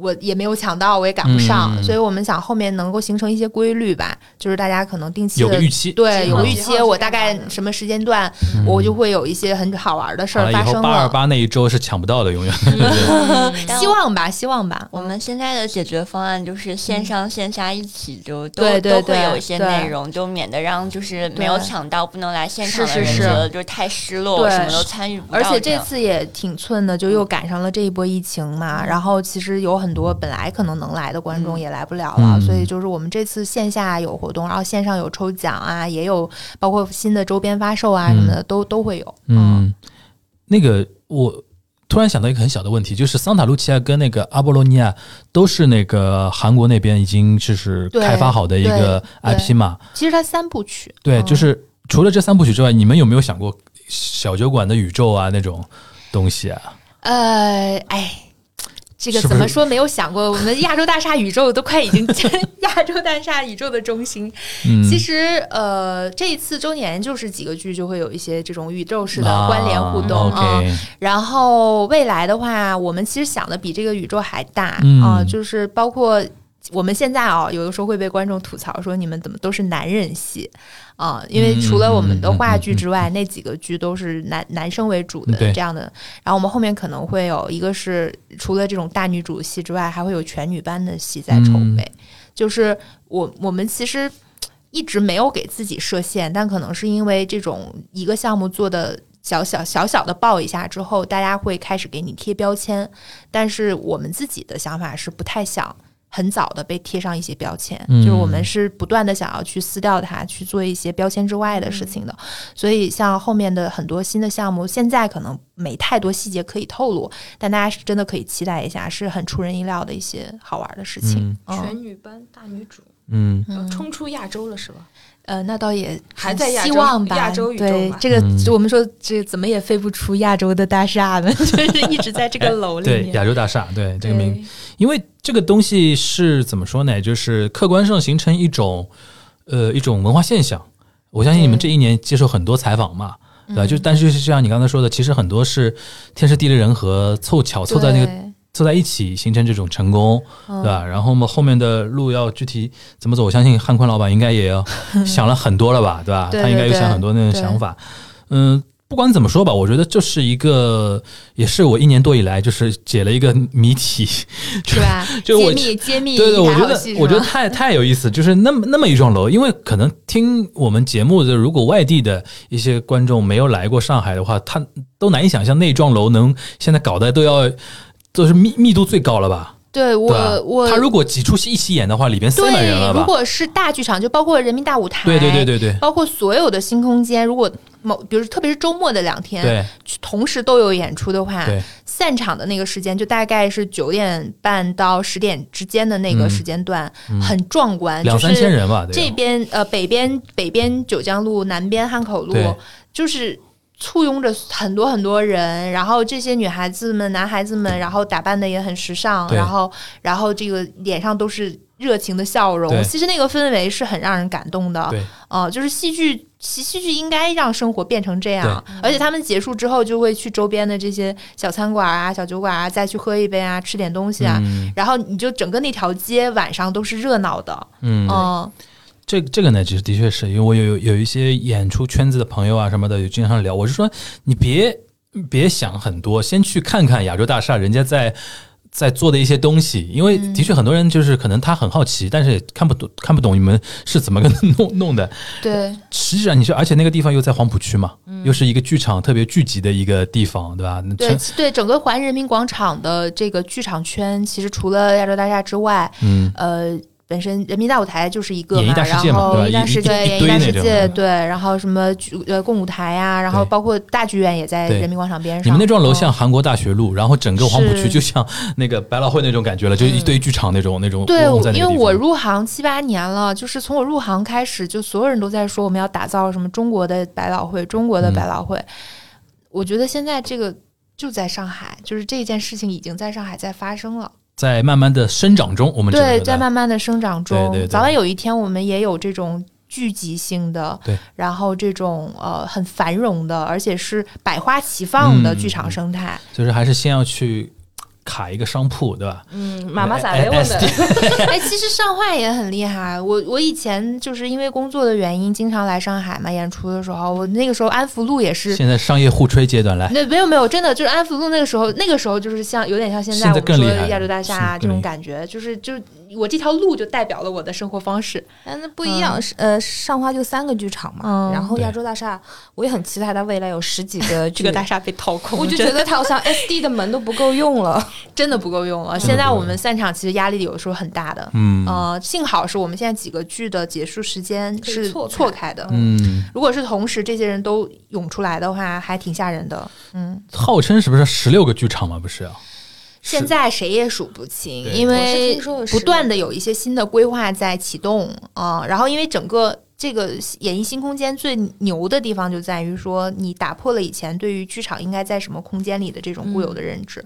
我也没有抢到，我也赶不上。嗯所以我们想后面能够形成一些规律吧，就是大家可能定期的有个预期，对有个预期，我大概什么时间段，我就会有一些很好玩的事儿发生后八二。八那一周是抢不到的，永远。希望吧，希望吧。我们现在的解决方案就是线上线下一起就都对对都会有一些内容，就免得让就是没有抢到不能来现场的是是是人觉得就是太失落，对什么都参与不到而且这次也挺寸的，就又赶上了这一波疫情嘛。然后其实有很多本来可能能来的观众也来不了了，嗯所以就是我们这次线下有活动，然后线上有抽奖啊，也有包括新的周边发售啊什么的，都都会有。嗯，那个我突然想到一个很小的问题，就是桑塔露琪亚跟那个阿波罗尼亚都是那个韩国那边已经就是开发好的一个 IP 嘛。其实它三部曲，对，嗯就是除了这三部曲之外，你们有没有想过小酒馆的宇宙啊那种东西啊？呃，哎。这个怎么说？没有想过，我们亚洲大厦宇宙都快已经 亚洲大厦宇宙的中心。嗯，其实，呃，这一次周年就是几个剧就会有一些这种宇宙式的啊关联互动啊。然后未来的话，我们其实想的比这个宇宙还大啊、嗯就是包括我们现在啊、有的时候会被观众吐槽说你们怎么都是男人戏啊、因为除了我们的话剧之外，那几个剧都是男男生为主的这样的。然后我们后面可能会有一个是除了这种大女主戏之外，还会有全女班的戏在筹备。就是我我们其实一直没有给自己设限，但可能是因为这种一个项目做的小小小小的爆一下之后，大家会开始给你贴标签。但是我们自己的想法是不太想很早的被贴上一些标签，嗯就是我们是不断的想要去撕掉它，去做一些标签之外的事情的。所以像后面的很多新的项目，现在可能没太多细节可以透露，但大家是真的可以期待一下，是很出人意料的一些好玩的事情。嗯全女班大女主嗯，要冲出亚洲了是吧？呃，那倒也还在希望吧。亚洲宇宙对这个嗯，我们说这怎么也飞不出亚洲的大厦呢，就是一直在这个楼里对，面。亚洲大厦，对这个名因为这个东西是怎么说呢？就是客观上形成一种呃一种文化现象。我相信你们这一年接受很多采访嘛，对吧？就但是就像你刚才说的，其实很多是天时地利人和凑巧凑在那个对凑在一起形成这种成功，对吧？然后嘛，后面的路要具体怎么走，我相信汉坤老板应该也要 想了很多了吧，对吧？他应该有想很多那种想法。嗯，不管怎么说吧，我觉得这是一个，也是我一年多以来就是解了一个谜题，是吧？就我揭秘揭秘对对，我觉得我觉得太太有意思，就是那么那么一幢楼，因为可能听我们节目的，如果外地的一些观众没有来过上海的话，他都难以想象那幢楼能现在搞得都要都是密密度最高了吧？对我对我他如果几出戏一起演的话，里边塞满人，了吧？如果是大剧场，就包括人民大舞台，对对对对对包括所有的新空间，如果某比如特别是周末的两天，对同时都有演出的话，散场的那个时间就大概是九点半到十点之间的那个嗯时间段，很壮观，两三千人吧，就是这边呃北边北边九江路，南边汉口路，就是。簇拥着很多很多人，然后这些女孩子们、男孩子们，然后打扮的也很时尚，然后然后这个脸上都是热情的笑容。其实那个氛围是很让人感动的。对呃，就是戏剧，戏戏剧应该让生活变成这样。而且他们结束之后，就会去周边的这些小餐馆啊、小酒馆啊，再去喝一杯啊、吃点东西啊。嗯然后你就整个那条街晚上都是热闹的。嗯嗯，这这个呢，其实的确是因为我有有有一些演出圈子的朋友啊什么的，有经常聊。我是说，你别别想很多，先去看看亚洲大厦人家在在做的一些东西，因为的确很多人就是可能他很好奇，但是也看不懂看不懂你们是怎么个 弄弄的。对，实际上你说，而且那个地方又在黄浦区嘛，又是一个剧场特别聚集的一个地方，对吧？对，整个环人民广场的这个剧场圈，其实除了亚洲大厦之外，嗯，呃，本身人民大舞台就是一个嘛，演艺大世界然后一艺大世界、演艺大世堆那种界，对，然后什么剧呃共舞台呀、然后包括大剧院也在人民广场边上。你们那幢楼嗯像韩国大学路，然后整个黄浦区就像那个百老汇那种感觉了，就一堆剧场那种那种对因为我入行七八年了，就是从我入行开始，就所有人都在说我们要打造什么中国的百老汇，中国的嗯百老汇。我觉得现在这个就在上海，就是这件事情已经在上海在发生了。在慢慢的生长中，我们对，在慢慢的生长中，对对对。早晚有一天我们也有这种聚集性的，对，然后这种呃很繁荣的，而且是百花齐放的嗯剧场生态。就是还是先要去卡一个商铺，对吧？嗯，妈妈撒没问的？哎，其实上画也很厉害。我我以前就是因为工作的原因，经常来上海嘛，演出的时候，我那个时候安福路也是。现在商业互吹阶段来，那没有没有，真的就是安福路那个时候，那个时候就是像有点像现在现在我们说更厉害的亚洲大厦啊这种感觉，就是就我这条路就代表了我的生活方式。但那不一样，是呃，上花就三个剧场嘛，嗯然后亚洲大厦，我也很期待它未来有十几个 这个大厦，被掏空，我就觉得它好像 SD 的门都不够用了。真的不够用了。现在我们散场其实压力有的时候很大的。嗯呃，幸好是我们现在几个剧的结束时间是错错开的。嗯，如果是同时这些人都涌出来的话，还挺吓人的。嗯，号称是不是十六个剧场嘛？不是啊？现在谁也数不清，因为不断的有一些新的规划在启动啊、然后因为整个这个演艺新空间最牛的地方就在于说，你打破了以前对于剧场应该在什么空间里的这种固有的认知。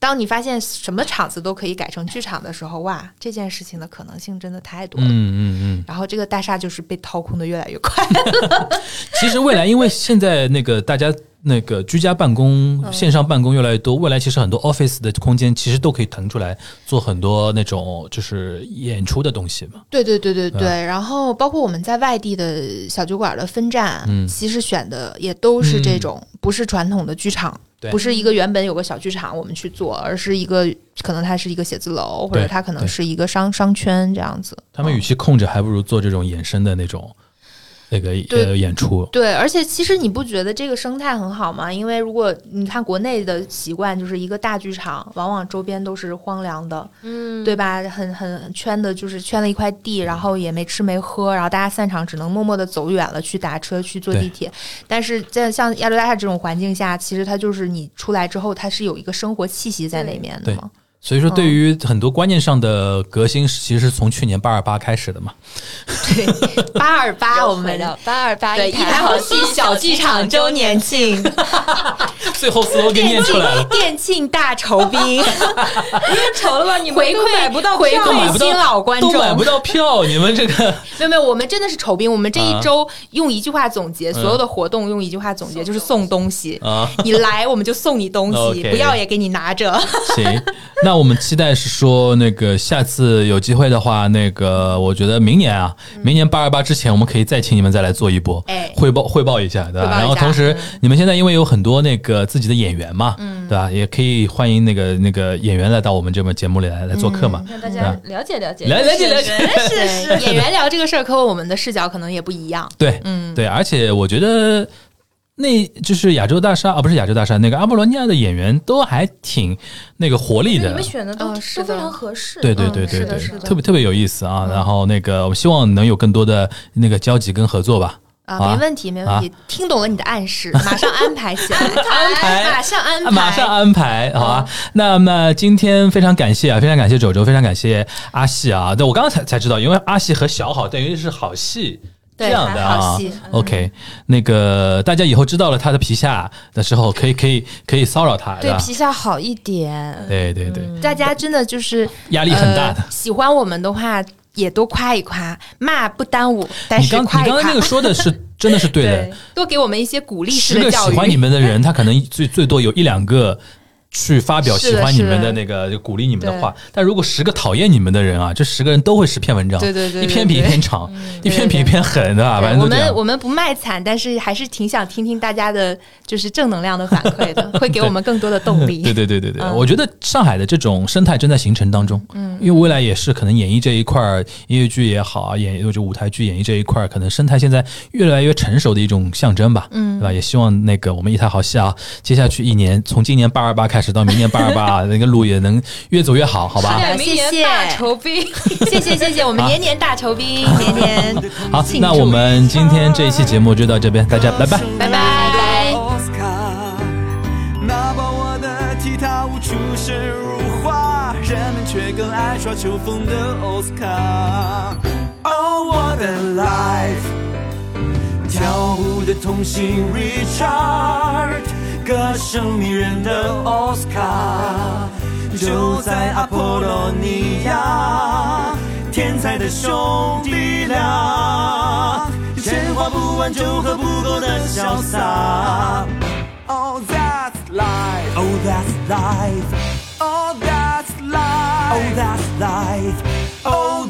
当你发现什么场子都可以改成剧场的时候，哇，这件事情的可能性真的太多了。嗯嗯嗯。然后这个大厦就是被掏空的越来越快。其实未来，因为现在那个大家那个居家办公、嗯线上办公越来越多，未来其实很多 office 的空间其实都可以腾出来做很多那种就是演出的东西嘛。对对对对对对，然后包括我们在外地的小酒馆的分站，嗯其实选的也都是这种，不是传统的剧场，对不是一个原本有个小剧场我们去做，而是一个可能它是一个写字楼，或者它可能是一个商商圈这样子。他们与其控制，还不如做这种衍生的那种那个对呃演出。对，而且其实你不觉得这个生态很好吗？因为如果你看国内的习惯，就是一个大剧场，往往周边都是荒凉的，嗯对吧？很很圈的，就是圈了一块地，然后也没吃没喝，然后大家散场只能默默的走远了，去打车去坐地铁。但是在像亚洲大厦这种环境下，其实它就是你出来之后，它是有一个生活气息在里面的嘛。所以说，对于很多观念上的革新，其实是从去年八二八开始的嘛。对，八二八，我们的八二八对一台好戏小剧场周年庆，最后 slogan 念出来了，店庆大酬宾，愁了吧？你们回都买不到回馈新老观众，都买不到票，你们这个 没有没有，我们真的是酬宾。我们这一啊周用一句话总结，嗯所有的活动用一句话总结，就是送东西。啊，你来我们就送你东西，不要也给你拿着。行，那我们期待是说，那个下次有机会的话，那个我觉得明年啊，明年八二八之前，我们可以再请你们再来做一波，哎。汇报汇报一下，对吧？然后同时，你们现在因为有很多那个自己的演员嘛，嗯。对吧？也可以欢迎那个那个演员来到我们这个节目里来来做客嘛，让大家了解了解，来了解了解。是。演员聊这个事儿，和我们的视角可能也不一样。对，嗯，对，而且我觉得那就是亚洲大厦啊，不是亚洲大厦，那个阿波罗尼亚的演员都还挺那个活力的你们。选的都嗯是的都非常合适。对对嗯对对对是的是，的特别特别有意思啊！然后那个，我希望能有更多的那个交集跟合作吧。啊，没问题，没问题，听懂了你的暗示，马上安排起来，安排马上安排，马上安排，好啊。那么今天非常感谢啊，非常感谢周周，非常感谢阿细啊。对我刚刚才才知道，因为阿细和小好等于是好戏。这对样的啊，OK，那个大家以后知道了他的皮下的时候，可以可以可以骚扰他，对皮下好一点。对对对，大家真的就是压力很大的呃。喜欢我们的话，也多夸一夸，骂不耽误，但你刚是夸夸你刚刚那个。说的是 真的是对的对，，多给我们一些鼓励式十个的教育。喜欢你们的人，他可能最最多有一两个去发表喜欢你们的的。那个就鼓励你们的话，但如果十个讨厌你们的人啊，这十个人都会是篇文章，对对对对一篇比一篇长，一篇比一篇狠的啊，反正我。们我们不卖惨，但是还是挺想听听大家的，就是正能量的反馈的，会给我们更多的动力。对对对对对，嗯。我觉得上海的这种生态正在形成当中，嗯，因为未来也是可能演艺这一块儿，音乐剧也好啊，演就舞台剧演绎这一块儿，可能生态现在越来越成熟的一种象征吧，嗯，对吧？也希望那个我们一台好戏啊，接下去一年，从今年八二八开始到明年八二八，那个路也能越走越好，好吧？的明年谢谢大酬宾，谢谢谢谢，我们年年大酬宾，年年 好，那我们今天这一期节目就到这边，大家拜拜。拜拜。奥斯卡，哪怕我的踢踏舞出神入化，人们却更爱耍秋风的奥斯卡。哦，我的 life，跳舞的童星 Richard，歌声迷人的奥斯卡，就在阿波罗尼亚，天才的兄弟俩，钱花不完就喝不够的潇洒。Oh, that's life. Oh, that's life. Oh, that's life. Oh, that's life. Oh,